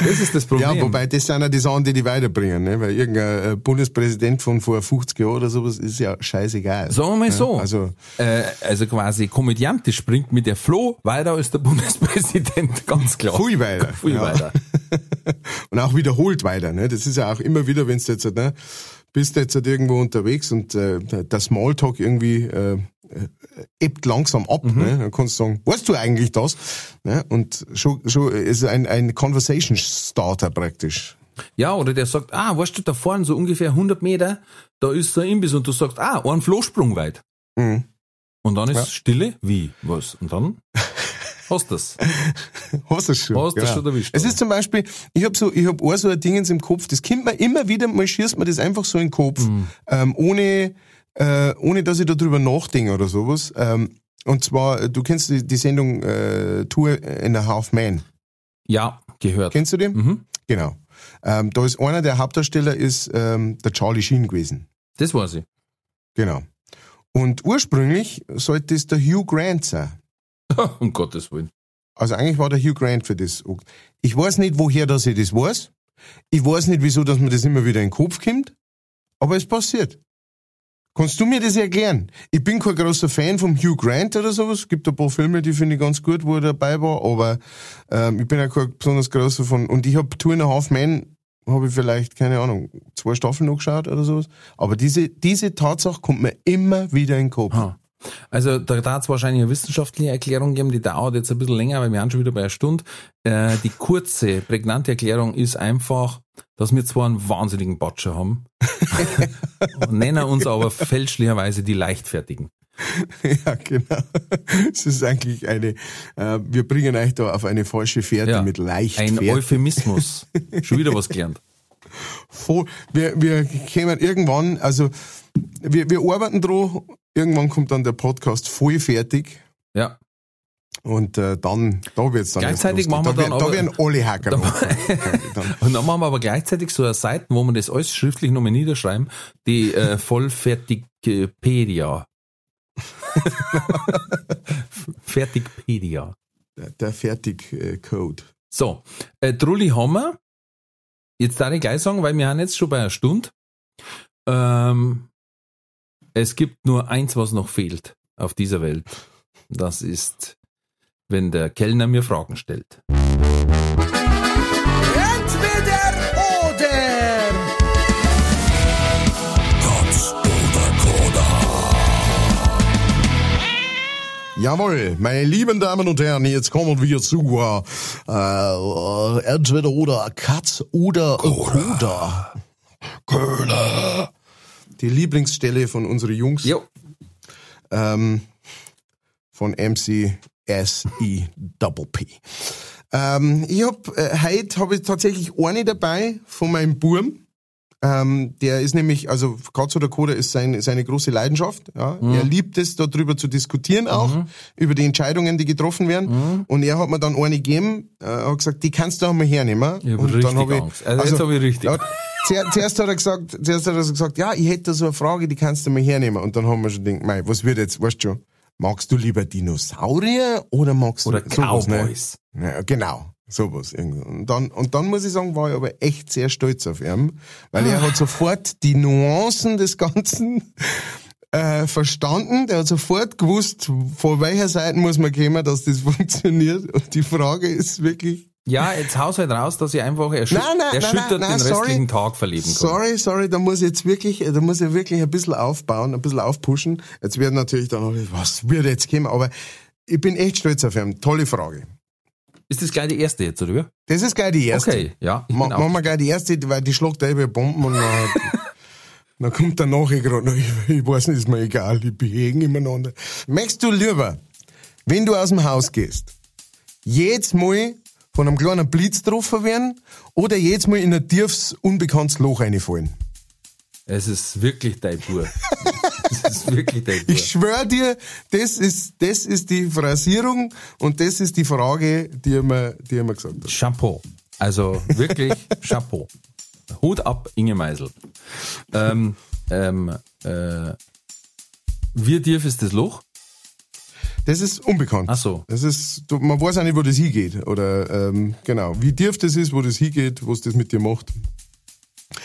Das ist das Problem. Ja, wobei das sind ja die Sachen, die die weiterbringen, ne? weil irgendein äh, Bundespräsident von vor 50 Jahren oder sowas ist ja scheißegal. Sagen wir mal so. Ja, also, äh, also quasi komödiantisch springt mit der Floh weiter als der Bundespräsident, ganz klar. Viel weiter. Viel Ja. weiter. und auch wiederholt weiter. Ne? Das ist ja auch immer wieder, wenn du jetzt, ne, bist jetzt halt irgendwo unterwegs und äh, der Smalltalk irgendwie äh, äh, ebbt langsam ab. Mhm. Ne? Dann kannst du sagen, weißt du eigentlich das? Ne? Und schon, schon ist ein, ein Conversation Starter praktisch. Ja, oder der sagt, ah, weißt du, da vorne so ungefähr 100 Meter, da ist so ein Imbiss und du sagst, ah, ein Flohsprung weit. Mhm. Und dann ist Ja. Stille, wie, was? Und dann hast du's. Hast du schon. Hast du schon erwischt, Es ist zum Beispiel, ich habe so, ich hab auch so ein Dingens im Kopf, das kommt mir immer wieder, mal schießt mir das einfach so in den Kopf, Mhm. ähm, ohne, äh, ohne dass ich darüber nachdenke oder sowas. Ähm, und zwar, du kennst die, die Sendung äh, Tour in a Half Man. Ja, gehört. Kennst du den? Mhm. Genau. Ähm, da ist einer der Hauptdarsteller ist ähm, der Charlie Sheen gewesen. Das weiß ich. Genau. Und ursprünglich sollte es der Hugh Grant sein. um Gottes Willen. Also eigentlich war der Hugh Grant für das. Ich weiß nicht, woher dass ich das weiß. Ich weiß nicht, wieso, dass mir das immer wieder in den Kopf kommt. Aber es passiert. Kannst du mir das erklären? Ich bin kein großer Fan vom Hugh Grant oder sowas. Es gibt ein paar Filme, die finde ich ganz gut, wo er dabei war. Aber ähm, ich bin auch kein besonders großer von. Und ich habe Two and a Half Men, habe ich vielleicht, keine Ahnung, zwei Staffeln noch geschaut oder sowas. Aber diese, diese Tatsache kommt mir immer wieder in den Kopf. Ha. Also da darf es wahrscheinlich eine wissenschaftliche Erklärung geben, die dauert jetzt ein bisschen länger, weil wir haben schon wieder bei einer Stunde. Äh, die kurze, prägnante Erklärung ist einfach, dass wir zwar einen wahnsinnigen Batscher haben, nennen uns aber fälschlicherweise die Leichtfertigen. ja, genau. Es ist eigentlich eine, äh, wir bringen euch da auf eine falsche Fährte Ja. mit leicht Ein Fährte. Euphemismus. Schon wieder was gelernt. Voll, wir, wir kommen irgendwann, also wir, wir arbeiten dran, irgendwann kommt dann der Podcast voll fertig Ja. und äh, dann, da wird's dann Gleichzeitig machen wir da, dann werden- da werden alle Hacker Da- Und dann machen wir aber gleichzeitig so eine Seite, wo wir das alles schriftlich nochmal niederschreiben, die äh, Vollfertigpedia. Fertigpedia. der, der Fertig-Code. So, äh, Trulli haben wir. Jetzt darf ich gleich sagen, weil wir haben jetzt schon bei einer Stunde. Ähm, es gibt nur eins, was noch fehlt auf dieser Welt. Das ist, wenn der Kellner mir Fragen stellt. Entweder oder. Jawohl, meine lieben Damen und Herren, jetzt kommen wir zu äh, äh, entweder oder Katz oder Koda. Köhler. Die Lieblingsstelle von unseren Jungs. Jo. ähm, von MC S.E. Double P. Ähm, ich hab, äh, heute habe ich tatsächlich eine dabei von meinem Burm. Ähm, der ist nämlich, also Katz oder Koda ist seine, seine große Leidenschaft. Ja. Er liebt es, darüber zu diskutieren auch, über die Entscheidungen, die getroffen werden. Und er hat mir dann eine gegeben, äh, hat gesagt, die kannst du auch mal hernehmen. Ich und richtig hab Angst. Also jetzt hab ich richtig. Ja, zuer- zuerst hat er gesagt, zuerst hat er gesagt, ja, ich hätte so eine Frage, die kannst du mal hernehmen. Und dann haben wir schon gedacht, mei, was wird jetzt, weißt du schon, magst du lieber Dinosaurier oder magst du Oder sowas, ne? Cowboys. Ja, genau. Sowas. Und dann, und dann muss ich sagen, war ich aber echt sehr stolz auf ihn, weil er hat sofort die Nuancen des Ganzen äh, verstanden. Der hat sofort gewusst, von welcher Seite muss man kommen, dass das funktioniert. Und die Frage ist wirklich, Ja, jetzt haus halt raus, dass ich einfach erschü Nein, nein, erschüttert nein, den sorry. restlichen Tag verleben kann. Sorry, sorry, da muss ich jetzt wirklich, da muss ich wirklich ein bisschen aufbauen, ein bisschen aufpushen. Jetzt wird natürlich dann was wird jetzt kommen, aber ich bin echt stolz auf ihn. Tolle Frage. Ist das gleich die erste jetzt, oder? Das ist gleich die erste. Okay, ja. Ich Ma machen wir gleich die erste, weil die schlägt da über Bomben und dann, dann kommt der nachher gerade, ich, ich weiß nicht, ist mir egal, die behegen ineinander. Möchtest du lieber, wenn du aus dem Haus gehst, jedes Mal von einem kleinen Blitz getroffen werden oder jedes Mal in ein tiefes, unbekanntes Loch reinfallen? Es ist wirklich dein Bur. Es ist wirklich dein Bur. Ich schwöre dir, das ist, das ist die Phrasierung und das ist die Frage, die er mir, die er mir gesagt hat. Chapeau. Also wirklich Chapeau. Hut ab, Inge Meisel. Ähm, ähm, äh, wie tief ist das Loch? Das ist unbekannt. Ach so. Das ist, man weiß auch nicht, wo das hingeht. Oder, ähm, genau, wie tief das ist, wo das hingeht, was das mit dir macht.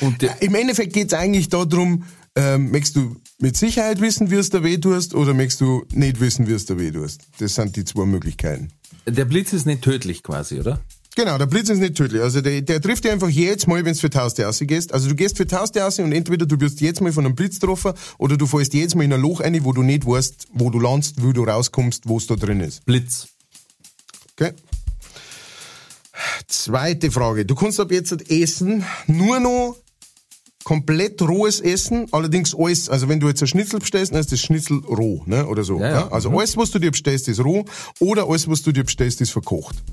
Und Im Endeffekt geht's eigentlich darum, ähm, möchtest du mit Sicherheit wissen, wie es da weh tust, oder möchtest du nicht wissen, wie es da weh tust? Das sind die zwei Möglichkeiten. der Blitz ist nicht tödlich quasi, oder? Genau, der Blitz ist nicht tödlich. Also der, der trifft dich einfach jedes Mal, wenn du für die Haustür gehst. Also du gehst für Haustür und entweder du wirst jetzt mal von einem Blitz getroffen oder du fällst jetzt mal in ein Loch rein, wo du nicht weißt, wo du landest, wo du rauskommst, wo es da drin ist. Blitz. Okay. Zweite Frage. Du kannst ab jetzt essen, nur noch komplett rohes Essen, allerdings alles, also wenn du jetzt ein Schnitzel bestellst, dann ist das Schnitzel roh, ne, oder so. Ja, ja. Also alles, was du dir bestellst, ist roh, oder alles, was du dir bestellst, ist verkocht.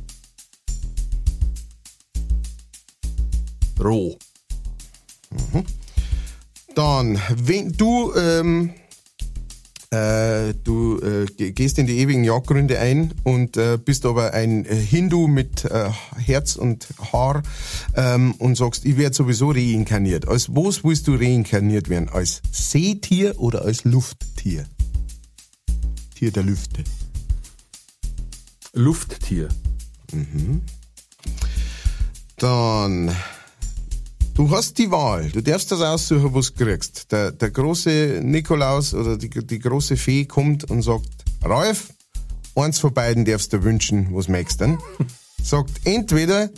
Roh. Dann, wenn du, ähm, äh, du äh, ge- gehst in die ewigen Jagdgründe ein und äh, bist aber ein äh, Hindu mit äh, Herz und Haar ähm, und sagst, ich werde sowieso reinkarniert. Als was willst du reinkarniert werden? Als Seetier oder als Lufttier? Tier der Lüfte. Lufttier. Dann, du hast die Wahl. Du darfst das aussuchen, was du kriegst. Der, der große Nikolaus oder die, die große Fee kommt und sagt, Ralf, eins von beiden darfst du wünschen, was du denn? Sagt entweder,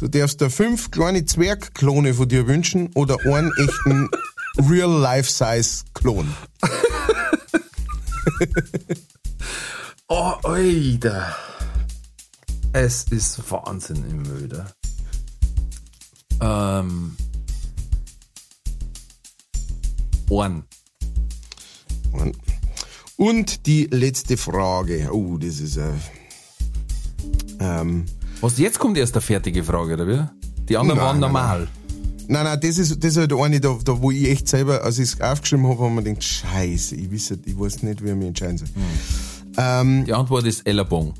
du darfst dir fünf kleine Zwergklone von dir wünschen oder einen echten Real-Life-Size-Klon. Oh, Alter. Es ist Wahnsinn im Müde. Ähm. Ohren. Und, Und die letzte Frage. Oh, das ist äh, ähm, Was, jetzt kommt erst eine fertige Frage, oder wie? Die anderen Nein, waren nein, normal. Nein, nein, das ist, das ist halt eine, da, da, wo ich echt selber, als ich es aufgeschrieben habe, habe ich mir gedacht, scheiße, ich weiß, nicht- ich weiß nicht, wie ich mich entscheiden soll. Ähm, Die Antwort ist Ellerbong.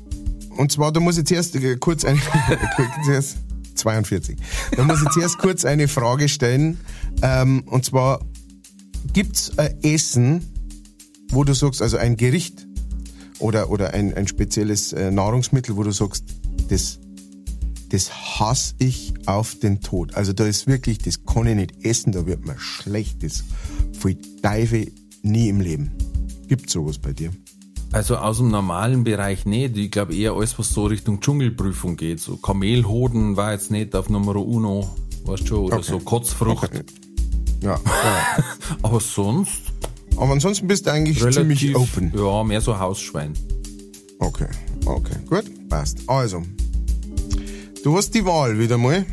und zwar, da muss ich zuerst äh, kurz eine, zuerst 42. Da muss ich zuerst kurz eine Frage stellen. Ähm, und zwar, gibt's ein Essen, wo du sagst, also ein Gericht oder, oder ein, ein spezielles äh, Nahrungsmittel, wo du sagst, das, das hasse ich auf den Tod. Also da ist wirklich, das kann ich nicht essen, da wird mir schlecht, das Teufel nie im Leben. Gibt's sowas bei dir? Also aus dem normalen Bereich nicht. Ich glaube eher alles, was so Richtung Dschungelprüfung geht. So Kamelhoden war jetzt nicht auf Nummer uno, weißt schon, oder Okay. so Kotzfrucht. Ja. ja. Aber sonst Aber ansonsten bist du eigentlich relativ, ziemlich open. ja, mehr so Hausschwein. Okay, okay, gut, passt. Also, du hast die Wahl wieder mal.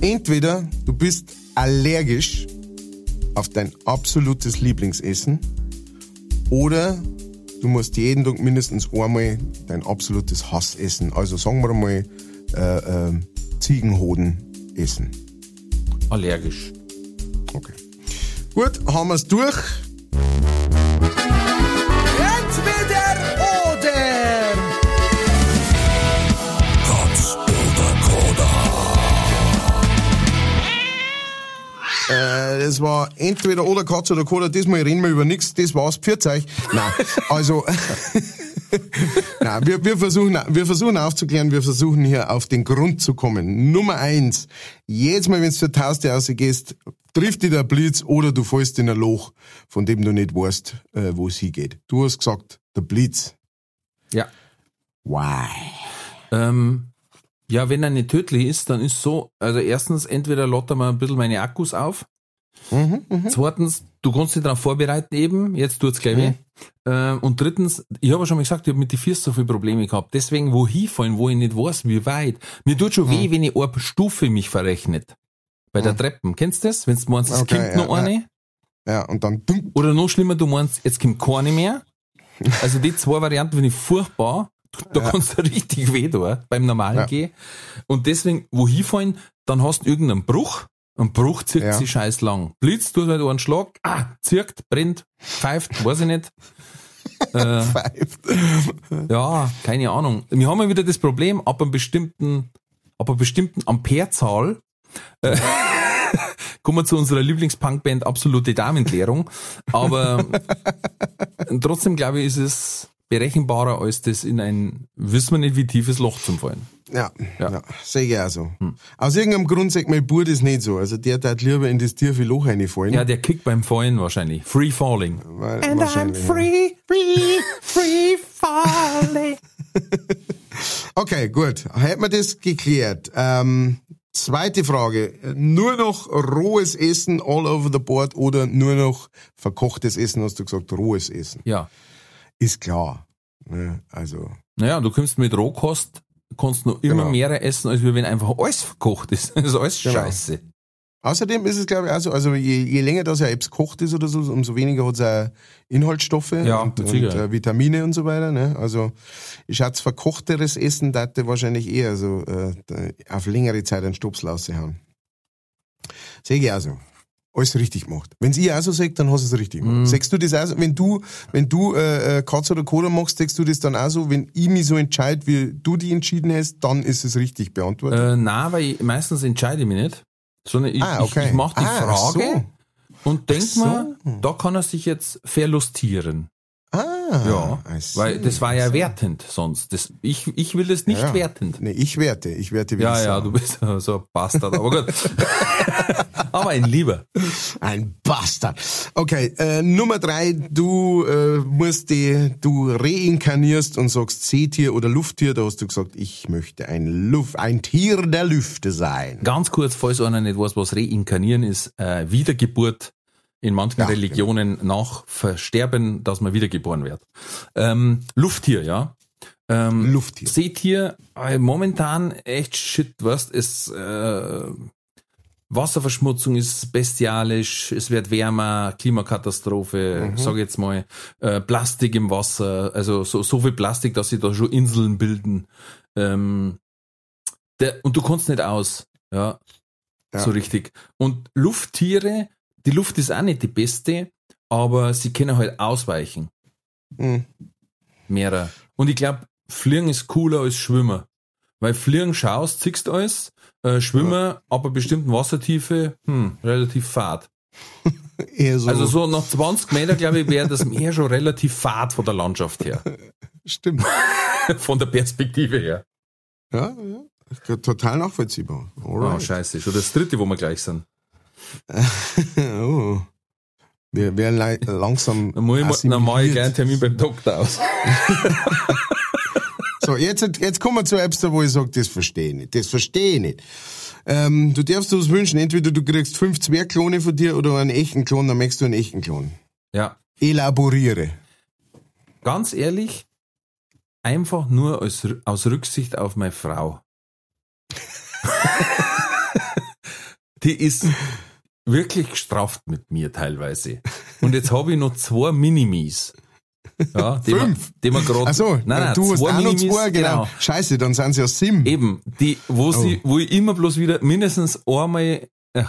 Entweder du bist allergisch auf dein absolutes Lieblingsessen oder du musst jeden Tag mindestens einmal dein absolutes Hass essen. Also sagen wir mal äh, äh, Ziegenhoden essen. Allergisch. Gut, haben wir's durch. Das war entweder oder Katz oder Koda. Diesmal reden wir über nichts. Das war's. Pfiat euch. Nein, also, Nein, wir, wir, versuchen, wir versuchen aufzuklären, wir versuchen hier auf den Grund zu kommen. Nummer eins. Jedes Mal, wenn du zur Taste rausgehst, trifft dich der Blitz oder du fällst in ein Loch, von dem du nicht weißt, äh, wo es hingeht. Du hast gesagt, der Blitz. Ja. Why? Ähm, ja, wenn er nicht tödlich ist, dann ist so, also erstens, entweder lottern wir ein bisschen meine Akkus auf. Zweitens, du kannst dich darauf vorbereiten eben, jetzt tut's gleich weh. Ähm, und drittens, ich habe ja schon mal gesagt, ich habe mit den Füßen so viele Probleme gehabt. Deswegen, wo hinfallen, wo ich nicht weiß, wie weit. Mir tut schon weh, wenn ich eine Stufe mich verrechnet. Bei der Treppen. Kennst du das? Wenn du meinst, es Okay, kommt ja, noch eine. Ja, und dann dumm. Oder noch schlimmer, du meinst, jetzt kommt keine mehr. Also die zwei Varianten finde ich furchtbar. Da kannst du richtig weh tun, beim normalen Ja. Gehen. Und deswegen, wo hinfallen, dann hast du irgendeinen Bruch. Ein Bruch zirkt Ja. sich scheiß lang. Blitz, tut halt einen Schlag, ah, zirkt, brennt, pfeift, weiß ich nicht. äh, Pfeift. ja, keine Ahnung. Wir haben ja wieder das Problem, ab einem bestimmten, ab einer bestimmten Amperezahl äh, kommen wir zu unserer Lieblingspunkband Absolute Damenklärung. Aber trotzdem glaube ich, ist es berechenbarer, als das in ein, wissen wir nicht, wie tiefes Loch zum Fallen. Ja, ja. Ja. sehe ich auch so. Aus irgendeinem Grund sagt mein Bruder das nicht so. Also der darf lieber in das tiefe Loch reinfallen. Ja, der kickt beim Fallen wahrscheinlich. Free falling. Weil- wahrscheinlich, ja. free, free falling. Okay, gut. Hätten wir das geklärt. Ähm, zweite Frage. Nur noch rohes Essen all over the board oder nur noch verkochtes Essen, hast du gesagt, rohes Essen? Ja. Ist klar. Ne? Also, Naja, du kommst mit Rohkost, kannst noch immer Genau. mehr essen, als wenn einfach alles verkocht ist. Das ist alles Genau. scheiße. Außerdem ist es, glaube ich, auch so, also je, je länger das ja etwas gekocht ist oder so, umso weniger hat es auch Inhaltsstoffe Ja, und, und äh, Vitamine und so weiter. Ne? Also ich schätze, verkochteres Essen dachte wahrscheinlich eher so äh, da- auf längere Zeit einen Stopsel raushauen. Sehe ich auch so. Alles richtig gemacht. Wenn ich auch so sage, dann hast du es richtig Mhm. gemacht. Sagst du das auch so? Wenn du, wenn du äh, äh, Katz oder Cola machst, sagst du das dann auch so, wenn ich mich so entscheide, wie du die entschieden hast, dann ist es richtig beantwortet? Äh, nein, weil ich, meistens entscheide ich mich nicht. Sondern ich, Ah, okay. ich, ich mache die Ah, Frage und denk so. mir, da kann er sich jetzt verlustieren. Ah, Ja, weil das war ja wertend sonst. Das, ich, ich will das nicht Ja. wertend. Nee, ich werte, ich werte wie Ja, ja, Sau. du bist so ein Bastard, aber gut. aber ein Lieber. Ein Bastard. Okay, äh, Nummer drei, du äh, musst die, du reinkarnierst und sagst Seetier oder Lufttier. Da hast du gesagt, ich möchte ein Luft, ein Tier der Lüfte sein. Ganz kurz, falls einer nicht weiß, was Reinkarnieren ist, äh, Wiedergeburt in manchen Ja, Religionen nach Versterben, dass man wiedergeboren wird. Ähm, Lufttier, ja. Ähm, Lufttier. Seetier, äh, momentan echt shit, was es, äh, Wasserverschmutzung ist bestialisch, es wird wärmer, Klimakatastrophe, sag ich jetzt mal, äh, Plastik im Wasser, also so, so viel Plastik, dass sich da schon Inseln bilden. Ähm, der, und du kannst nicht aus, ja, Ja. so richtig. Und Lufttiere, die Luft ist auch nicht die beste, aber sie können halt ausweichen. Mhm. Mehrer. Und ich glaube, Fliegen ist cooler als Schwimmen. Weil Fliegen schaust, ziehst alles, äh, Schwimmen ab einer bestimmten Wassertiefe, hm, relativ fad. Eher so. Also so nach 20 Meter, glaube ich, wäre das Meer schon relativ fad von der Landschaft her. Stimmt. von der Perspektive her. Ja, ja. Total nachvollziehbar. Oh, Alright. scheiße. Schon das dritte, wo wir gleich sind. oh. Wir werden langsam. Dann, muss ich, mal- mache ich gleich einen. Termin beim Doktor aus. So, jetzt, jetzt kommen wir zu da, wo ich sage, das verstehe ich nicht. Das verstehe ich nicht. Ähm, du darfst dir was wünschen. Entweder du kriegst fünf Zwergklone von dir oder einen echten Klon, dann möchtest du einen echten Klon. Ja, Elaboriere. ganz ehrlich, einfach nur aus, aus Rücksicht auf meine Frau. Die ist wirklich gestraft mit mir teilweise. Und jetzt habe ich noch zwei Minimis. Ja, die Fünf? Wir, die wir gerade. Ach so, nein, nein, du hast zwei auch noch Minimis, zwei, genau. Scheiße, dann sind sie ja Sim. Eben, die, wo Oh. sie, wo ich immer bloß wieder mindestens einmal, äh,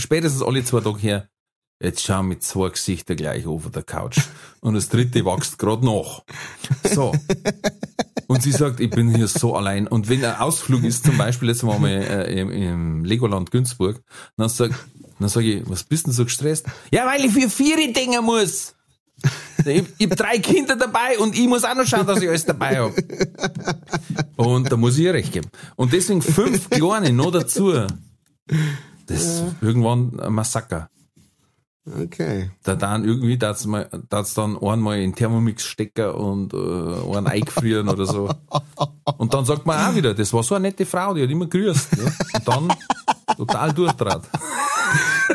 spätestens alle zwei Tage her, jetzt schauen mit zwei Gesichter gleich auf der Couch. Und das dritte wächst gerade nach. So. Und sie sagt, ich bin hier so allein. Und wenn ein Ausflug ist, zum Beispiel jetzt waren wir äh, im, im Legoland Günzburg, dann sag, dann sag ich, was bist denn so gestresst? Ja, weil ich für vier denken muss. Ich, ich hab drei Kinder dabei und ich muss auch noch schauen, dass ich alles dabei hab. Und da muss ich ihr recht geben. Und deswegen fünf Kleine noch dazu. Das ist irgendwann ein Massaker. Okay. Da dann irgendwie, da da's dann einmal in Thermomix stecken und äh, einen eingefrieren oder so. Und dann sagt man auch wieder, das war so eine nette Frau, die hat immer grüßt. Ne? Und dann total durchtrat.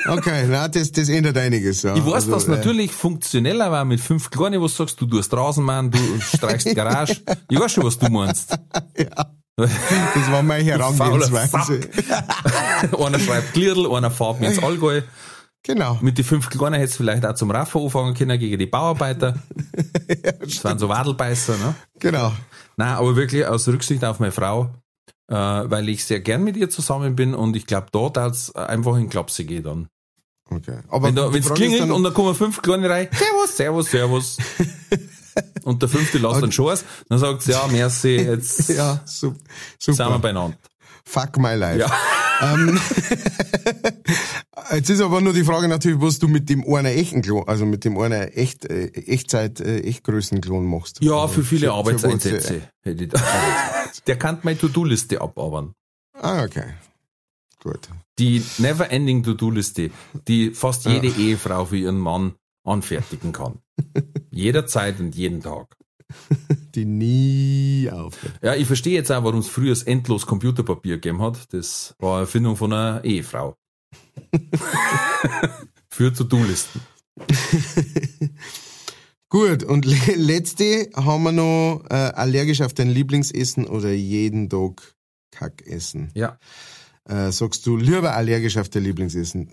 Okay, na, das, das ändert einiges. Ja. Ich weiß, Also, dass äh, natürlich funktioneller war mit fünf Kleinen, wo du sagst, du tust Rasenmann, du streichst die Garage. Ich weiß schon, was du meinst. Das war meine Herangehensweise. einer schreibt Gliedl, einer fährt mir ins Allgäu. Genau. Mit den fünf Kleinen hättest du vielleicht auch zum Raffen anfangen können gegen die Bauarbeiter. Das waren so Wadelbeißer, ne? Genau. Nein, aber wirklich aus Rücksicht auf meine Frau, äh, weil ich sehr gern mit ihr zusammen bin und ich glaube, da darf einfach in Klapse gehen dann. Okay. Aber Wenn da, ist klingelt dann- und dann kommen fünf Kleine rein, Servus, Servus, Servus. und der fünfte lässt dann schon aus, dann sagt sie, ja, merci, jetzt Ja, su- sind wir super. beieinander. Fuck my life. Ja. Ähm, jetzt ist aber nur die Frage natürlich, was du mit dem einer echten Klon, also mit dem einer echt, äh, Echtzeit, äh, Echtgrößenklon machst. Ja, Also für viele für Arbeitseinsätze hätte ich da. Der kann meine To-Do-Liste abarbeiten. Ah, okay. Gut. Die Never-Ending To-Do-Liste, die fast jede Ehefrau für ihren Mann anfertigen kann. Jederzeit und jeden Tag. Die nie aufhört. Ja, ich verstehe jetzt auch, warum es früher das endlos Computerpapier gegeben hat. Das war eine Erfindung von einer Ehefrau. Für To-Do-Listen. Gut, und le letzte haben wir noch äh, allergisch auf dein Lieblingsessen oder jeden Tag Kackessen. Ja. Äh, sagst du lieber allergisch auf dein Lieblingsessen?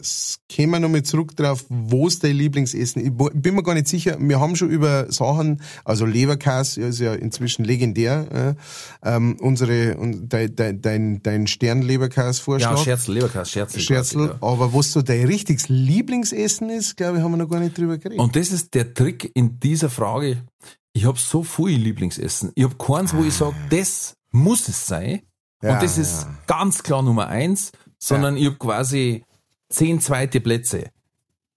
Kommen wir nochmal zurück drauf, wo ist dein Lieblingsessen? Ich bin mir gar nicht sicher. Wir haben schon über Sachen, also Leberkäse ist ja inzwischen legendär. Äh, ähm, unsere, und dein, dein, dein, dein Stern-Leberkäse-Vorschlag. Ja, Scherzel, Leberkäse, Scherzel. Scherzel, Ja. aber was so dein richtiges Lieblingsessen ist, glaube ich, haben wir noch gar nicht drüber geredet. Und das ist der Trick in dieser Frage. Ich habe so viel Lieblingsessen. Ich habe keins, wo ich sage, das muss es sein. Ja, und das ist ganz klar Nummer eins, sondern ich habe quasi zehn zweite Plätze.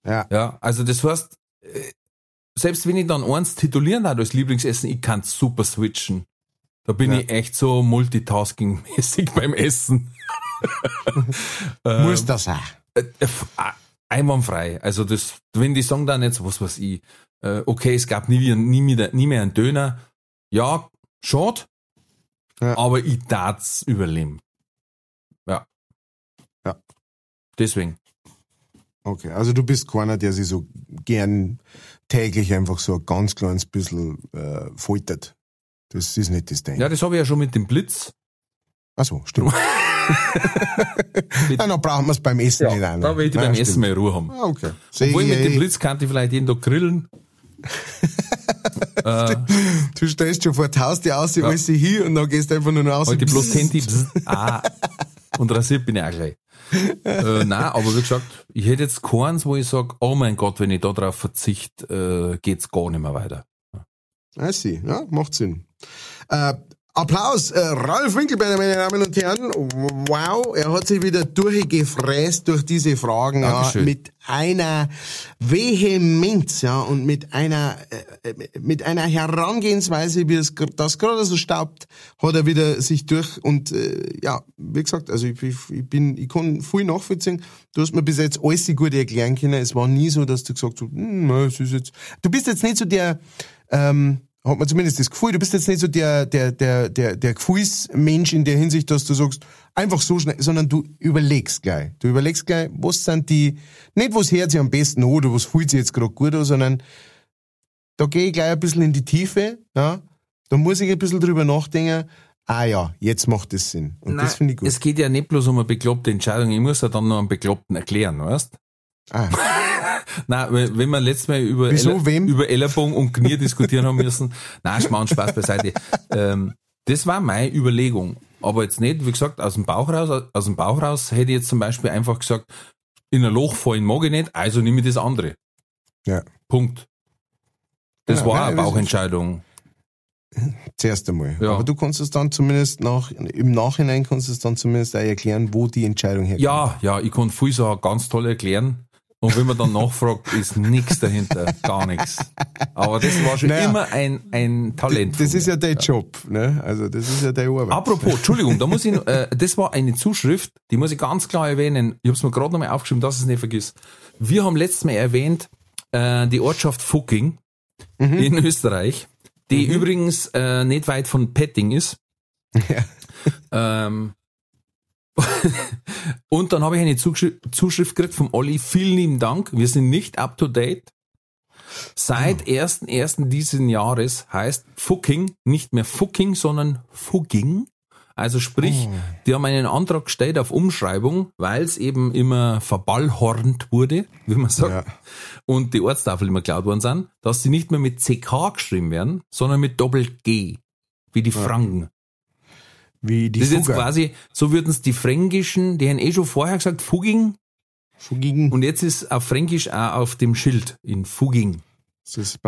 ja. Ja, also das heißt, äh, selbst wenn ich dann eins titulieren habe als Lieblingsessen, ich kann super switchen. Da bin Ja. ich echt so multitasking-mäßig beim Essen. Muss das sein. Äh, äh, einwandfrei. Also das, wenn die sagen dann jetzt, was weiß ich, okay, es gab nie, wieder- nie, mehr, nie mehr einen Döner. Ja, schade, Ja. aber ich tat's überleben. Ja. Ja. Deswegen. Okay, also du bist keiner, der sich so gern täglich einfach so ein ganz kleines bisschen äh, foltert. Das ist nicht das Ding. Ja, das habe ich ja schon mit dem Blitz. Achso, stimmt. ja, dann brauchen wir es beim Essen nicht an. Da will ich Ja, beim stimmt. Essen mehr Ruhe haben. Ah, Okay. Obwohl ich, mit dem. Blitz kann ich vielleicht jeden Tag grillen. äh, Du stellst schon vor die Haustür aus, alles hin und dann gehst du einfach nur noch raus. heute und bloß bzzzt. 10 Tipps. Ah, und rasiert bin ich auch gleich. äh, nein, aber wie gesagt, ich hätte jetzt keins, wo ich sage, oh mein Gott, wenn ich da drauf verzichte, äh, geht's gar nicht mehr weiter. I see. Ja, macht Sinn. Äh, Applaus, äh, Ralf Winkelbeiner, meine Damen und Herren. Wow, er hat sich wieder durchgefräst durch diese Fragen, ja, mit einer Vehemenz, ja, und mit einer, äh, mit einer Herangehensweise, wie es das gerade so staubt, hat er wieder sich durch und, äh, ja, wie gesagt, also ich, ich, ich bin, ich kann viel nachvollziehen. Du hast mir bis jetzt alles gut erklären können. Es war nie so, dass du gesagt hast, hm, es ist jetzt, du bist jetzt nicht so der, ähm, hat man zumindest das Gefühl, du bist jetzt nicht so der, der, der, der, der Gefühlsmensch in der Hinsicht, dass du sagst, einfach so schnell, sondern du überlegst gleich. Du überlegst gleich, was sind die, nicht was hört sich am besten an oder was fühlt sich jetzt gerade gut an, sondern da gehe ich gleich ein bisschen in die Tiefe, ja. Da muss ich ein bisschen drüber nachdenken, ah ja, jetzt macht das Sinn. Und das finde ich gut. Es geht ja nicht bloß um eine bekloppte Entscheidung, ich muss ja dann noch einen Bekloppten erklären, weißt? Ah, Nein, weil- wenn wir letztes Mal über, Wieso, Eller- wem? über Ellerbogen und Knie diskutieren haben müssen, nein, Schmarrn, Spaß beiseite. Ähm, das war meine Überlegung. Aber jetzt nicht, wie gesagt, aus dem Bauch raus, aus dem Bauch raus hätte ich jetzt zum Beispiel einfach gesagt, in ein Loch fallen mag ich nicht, also nehme ich das andere. ja. Punkt. Das Ja, war nein, eine Bauchentscheidung. Zuerst einmal. Ja. Aber du kannst es dann zumindest nach, im Nachhinein kannst du es dann zumindest auch erklären, wo die Entscheidung herkommt. Ja, ja, ich kann viel so ganz toll erklären. Und wenn man dann nachfragt, ist nichts dahinter, gar nichts. Aber das war schon Naja. immer ein, ein Talent. Das ist ja dein Job, ne? Also das ist ja deine Arbeit. Apropos, Entschuldigung, da muss ich, äh, das war eine Zuschrift, die muss ich ganz klar erwähnen. Ich habe es mir gerade nochmal aufgeschrieben, dass ich es nicht vergiss. Wir haben letztes Mal erwähnt, äh, die Ortschaft Fucking in Österreich, die übrigens äh, nicht weit von Petting ist. Ähm, und dann habe ich eine Zuschrift, Zuschrift gekriegt vom Olli. Vielen lieben Dank. Wir sind nicht up to date. Seit 1.1. diesen Jahres heißt Fucking nicht mehr Fucking, sondern Fugging. Also sprich, die haben einen Antrag gestellt auf Umschreibung, weil es eben immer verballhornt wurde, wie man sagt, Ja. und die Ortstafel immer geklaut worden sind, dass sie nicht mehr mit CK geschrieben werden, sondern mit Doppel-G, wie die Franken. Wie die Das ist jetzt quasi, so würden es die Fränkischen, die haben eh schon vorher gesagt, Fugging, Fugigen. und jetzt ist auf Fränkisch auch auf dem Schild in Fugging.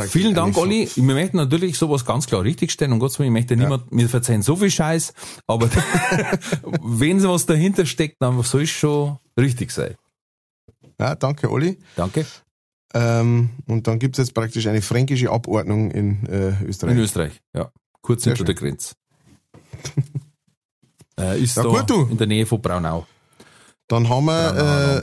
Vielen Dank, Olli. Wir möchten natürlich sowas ganz klar richtigstellen. Und Gott sei Dank, ich möchte niemand mir verzeihen so viel Scheiß, aber wenn was dahinter steckt, dann soll es schon richtig sein. Ja, danke, Olli. Danke. Ähm, und dann gibt es jetzt praktisch eine fränkische Abordnung in äh, Österreich. In Österreich, ja. Kurz Sehr hinter der Grenze. äh, ist Ja, da gut, du. in der Nähe von Braunau. Dann haben wir, äh,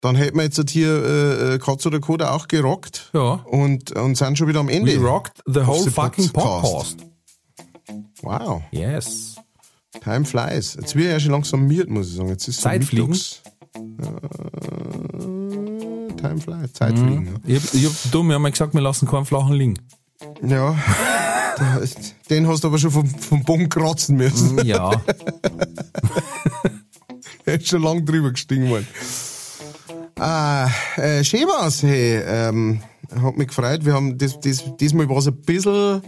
dann hätten wir jetzt hier äh, Katz oder Koda auch gerockt Ja. und, und sind schon wieder am Ende. We rocked the whole fucking podcast. podcast. Wow, Yes. time flies. Jetzt wird ja schon langsam miert, muss ich sagen. Jetzt ist Zeit mittags. Äh, time flies, Zeit fliegen. Mhm. Ich hab, ich hab dumm, wir haben ja gesagt, wir lassen keinen flachen liegen. Ja. Den hast du aber schon vom, vom Boden kratzen müssen. Ja. Er ist schon lang drüber gestiegen worden. Ah, äh, schön war's, hey. Ähm, hat mich gefreut. Wir haben das, das, diesmal war es ein bisschen,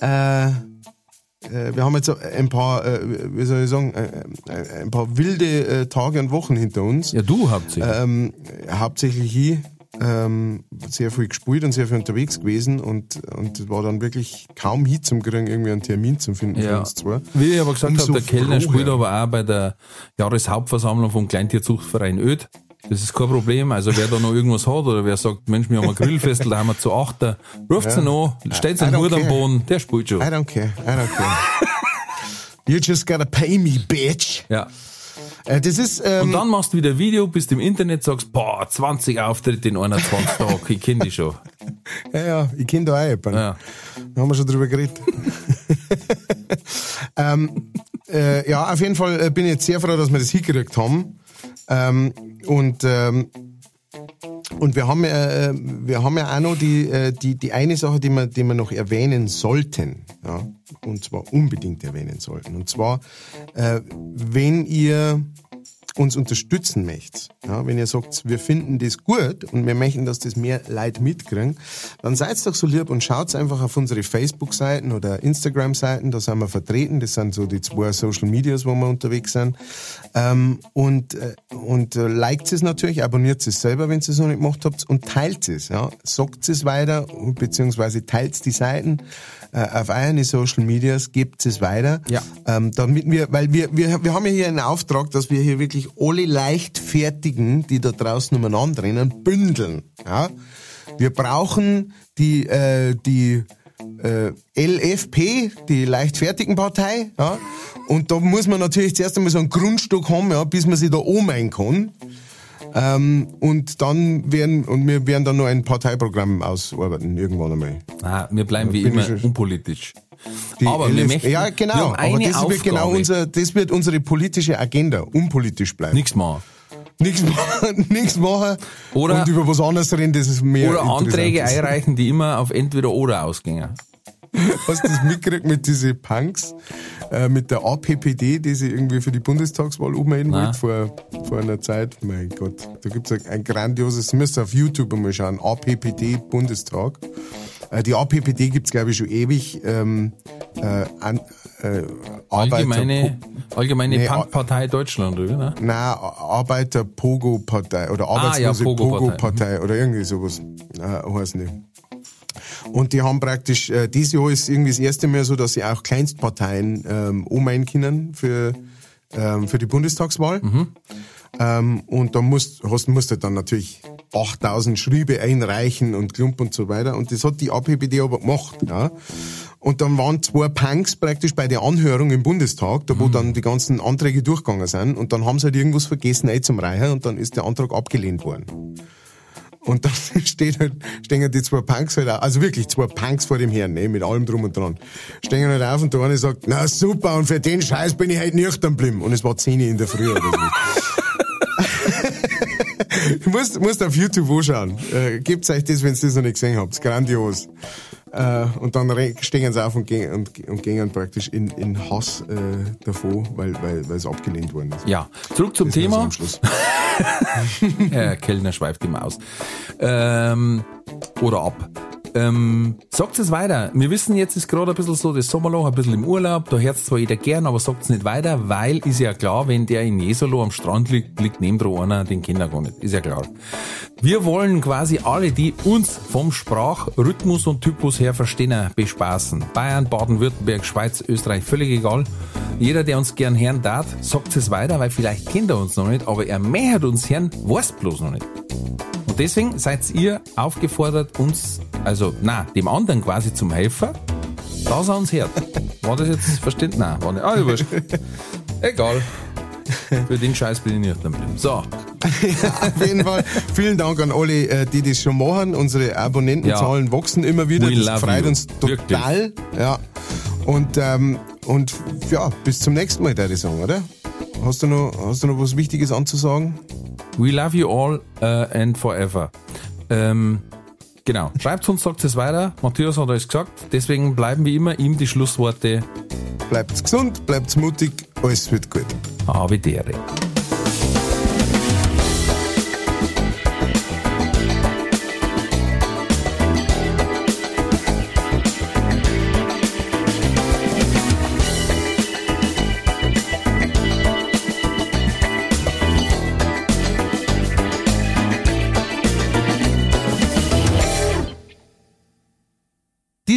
äh, äh, wir haben jetzt ein paar, äh, wie soll ich sagen, äh, ein paar wilde Tage und Wochen hinter uns. Ja, du hauptsächlich. Ähm, hauptsächlich ich, ähm, sehr viel gespielt und sehr viel unterwegs gewesen und, und es war dann wirklich kaum hin zum Kriegen, irgendwie einen Termin zu finden für Ja. uns zwei. Wie ich aber gesagt habe, der Kellner spielt aber auch bei der Jahreshauptversammlung vom Kleintierzuchtverein Öd. Das ist kein Problem. Also wer da noch irgendwas hat oder wer sagt, Mensch, wir haben ein Grillfestel, da haben wir zu achter, ruft ihn an, stellt I einen don't Hut am. Boden, der spielt schon. I don't care, I don't care. you just gotta pay me, bitch. Ja. Äh, das ist, ähm, Und dann machst du wieder ein Video, bist im Internet, sagst, boah, 20 Auftritte in 21 Tagen, ich kenne die schon. ja, ja, ich kenne da auch jemanden. Ja. Da haben wir schon drüber geredet. ähm, äh, ja, auf jeden Fall äh, bin ich jetzt sehr froh, dass wir das hingekriegt haben. Ähm, und ähm, Und wir haben äh, wir haben ja auch noch die, äh, die, die eine Sache, die wir, die wir noch erwähnen sollten. Ja, und zwar unbedingt erwähnen sollten. Und zwar, äh, wenn ihr uns unterstützen möchtet, ja, wenn ihr sagt, wir finden das gut und wir möchten, dass das mehr Leute mitkriegen, dann seid doch so lieb und schaut einfach auf unsere Facebook-Seiten oder Instagram-Seiten, da sind wir vertreten, das sind so die zwei Social Medias, wo wir unterwegs sind. Ähm, und äh, und äh, liked es natürlich, abonniert es selber, wenn ihr es noch nicht gemacht habt und teilt es. Ja. Sagt es weiter, beziehungsweise teilt die Seiten auf euren Social Medias, gebt es weiter. Ja. Ähm, damit wir, weil wir, wir, wir haben ja hier einen Auftrag, dass wir hier wirklich alle Leichtfertigen, die da draußen umeinander rennen, bündeln. Ja? Wir brauchen die, äh, die äh, LFP, die leichtfertigen Partei, ja? und da muss man natürlich zuerst einmal so einen Grundstock haben, ja, bis man sich da oben kann. Ähm, und dann werden, und wir werden dann noch ein Parteiprogramm ausarbeiten, irgendwann einmal. Ah, wir bleiben wie bin immer unpolitisch. Aber wir LF möchten, ja, wir genau, aber das wird genau Aufgabe. unser, das wird unsere politische Agenda, unpolitisch bleiben. Nichts machen. Nichts machen, nichts machen Oder- und über was anderes reden, das ist mehr Oder Anträge einreichen, die immer auf entweder oder ausgingen. Hast du das mitgekriegt mit diesen Punks, äh, mit der APPD, die sie irgendwie für die Bundestagswahl ummelden Nein. wollte vor, vor einer Zeit? Mein Gott, da gibt's ein, ein grandioses, müsst ihr auf YouTube einmal schauen, APPD Bundestag. Äh, die APPD gibt's glaube ich schon ewig. Ähm, äh, an, äh, Allgemeine, allgemeine Nee, Punkpartei Deutschland, oder? Ne? Nein, Arbeiter-Pogo-Partei oder Ah, ja, Arbeitslose Pogo-Partei. Pogo-Partei oder irgendwie sowas. Äh, heißt nicht. Und die haben praktisch, äh, dieses Jahr ist irgendwie das erste Mal so, dass sie auch Kleinstparteien ähm, ummeinen können für, ähm, für die Bundestagswahl. Ähm, und da musst, hast, musst du dann natürlich 8000 Schriebe einreichen und Klump und so weiter. Und das hat die APPD aber gemacht. Ja. Und dann waren zwei Punks praktisch bei der Anhörung im Bundestag, da wo dann die ganzen Anträge durchgegangen sind. Und dann haben sie halt irgendwas vergessen ein zum Reichen und dann ist der Antrag abgelehnt worden. Und dann steht halt, stehen halt die zwei Punks halt auf, also wirklich zwei Punks vor dem Herrn, ne, mit allem drum und dran. Stehen halt auf und der eine sagt, na super, und für den Scheiß bin ich halt nüchtern geblieben. Und es war 10 Uhr in der Früh oder so. Du musst, musst auf YouTube anschauen. Äh, gebt's euch das, wenn ihr das noch nicht gesehen habt. Grandios. Äh, und dann stehen sie auf und gehen, und, und gehen praktisch in, in Hass äh, davon, weil, weil, weil es abgelehnt worden ist. Ja, zurück zum Das so Thema. Schluss. Herr Kellner schweift immer aus. Ähm, oder ab. Ähm, sagt es weiter. Wir wissen jetzt ist gerade ein bisschen so das Sommerloch, ein bisschen im Urlaub. Da hört zwar jeder gern, aber sagt es nicht weiter, weil ist ja klar, wenn der in Jesolo am Strand liegt, liegt neben dran einer, den kennt er gar nicht. Ist ja klar. Wir wollen quasi alle, die uns vom Sprachrhythmus und Typus her verstehen, bespaßen. Bayern, Baden-Württemberg, Schweiz, Österreich, völlig egal. Jeder, der uns gern hören darf, sagt es weiter, weil vielleicht kennt er uns noch nicht, aber er möchte uns hören, weiß bloß noch nicht. Deswegen seid ihr aufgefordert, uns, also, na, dem anderen quasi zum Helfer, dass er uns hört. War das jetzt verständlich? Nein, war nicht. Ah, wurscht. Egal. Für den Scheiß bin ich nicht geblieben. So. Auf jeden Fall vielen Dank an alle, äh, die das schon machen. Unsere Abonnentenzahlen wachsen immer wieder. We das freut you. uns total. Ja. Und, ähm, und ja, bis zum nächsten Mal, würde ich sagen, oder? Hast du noch, hast du noch was Wichtiges anzusagen? We love you all uh, and forever. Ähm, genau. Schreibt uns, sagt es weiter. Matthias hat alles gesagt. Deswegen bleiben wie immer ihm die Schlussworte. Bleibt gesund, bleibt mutig, alles wird gut. Avidere.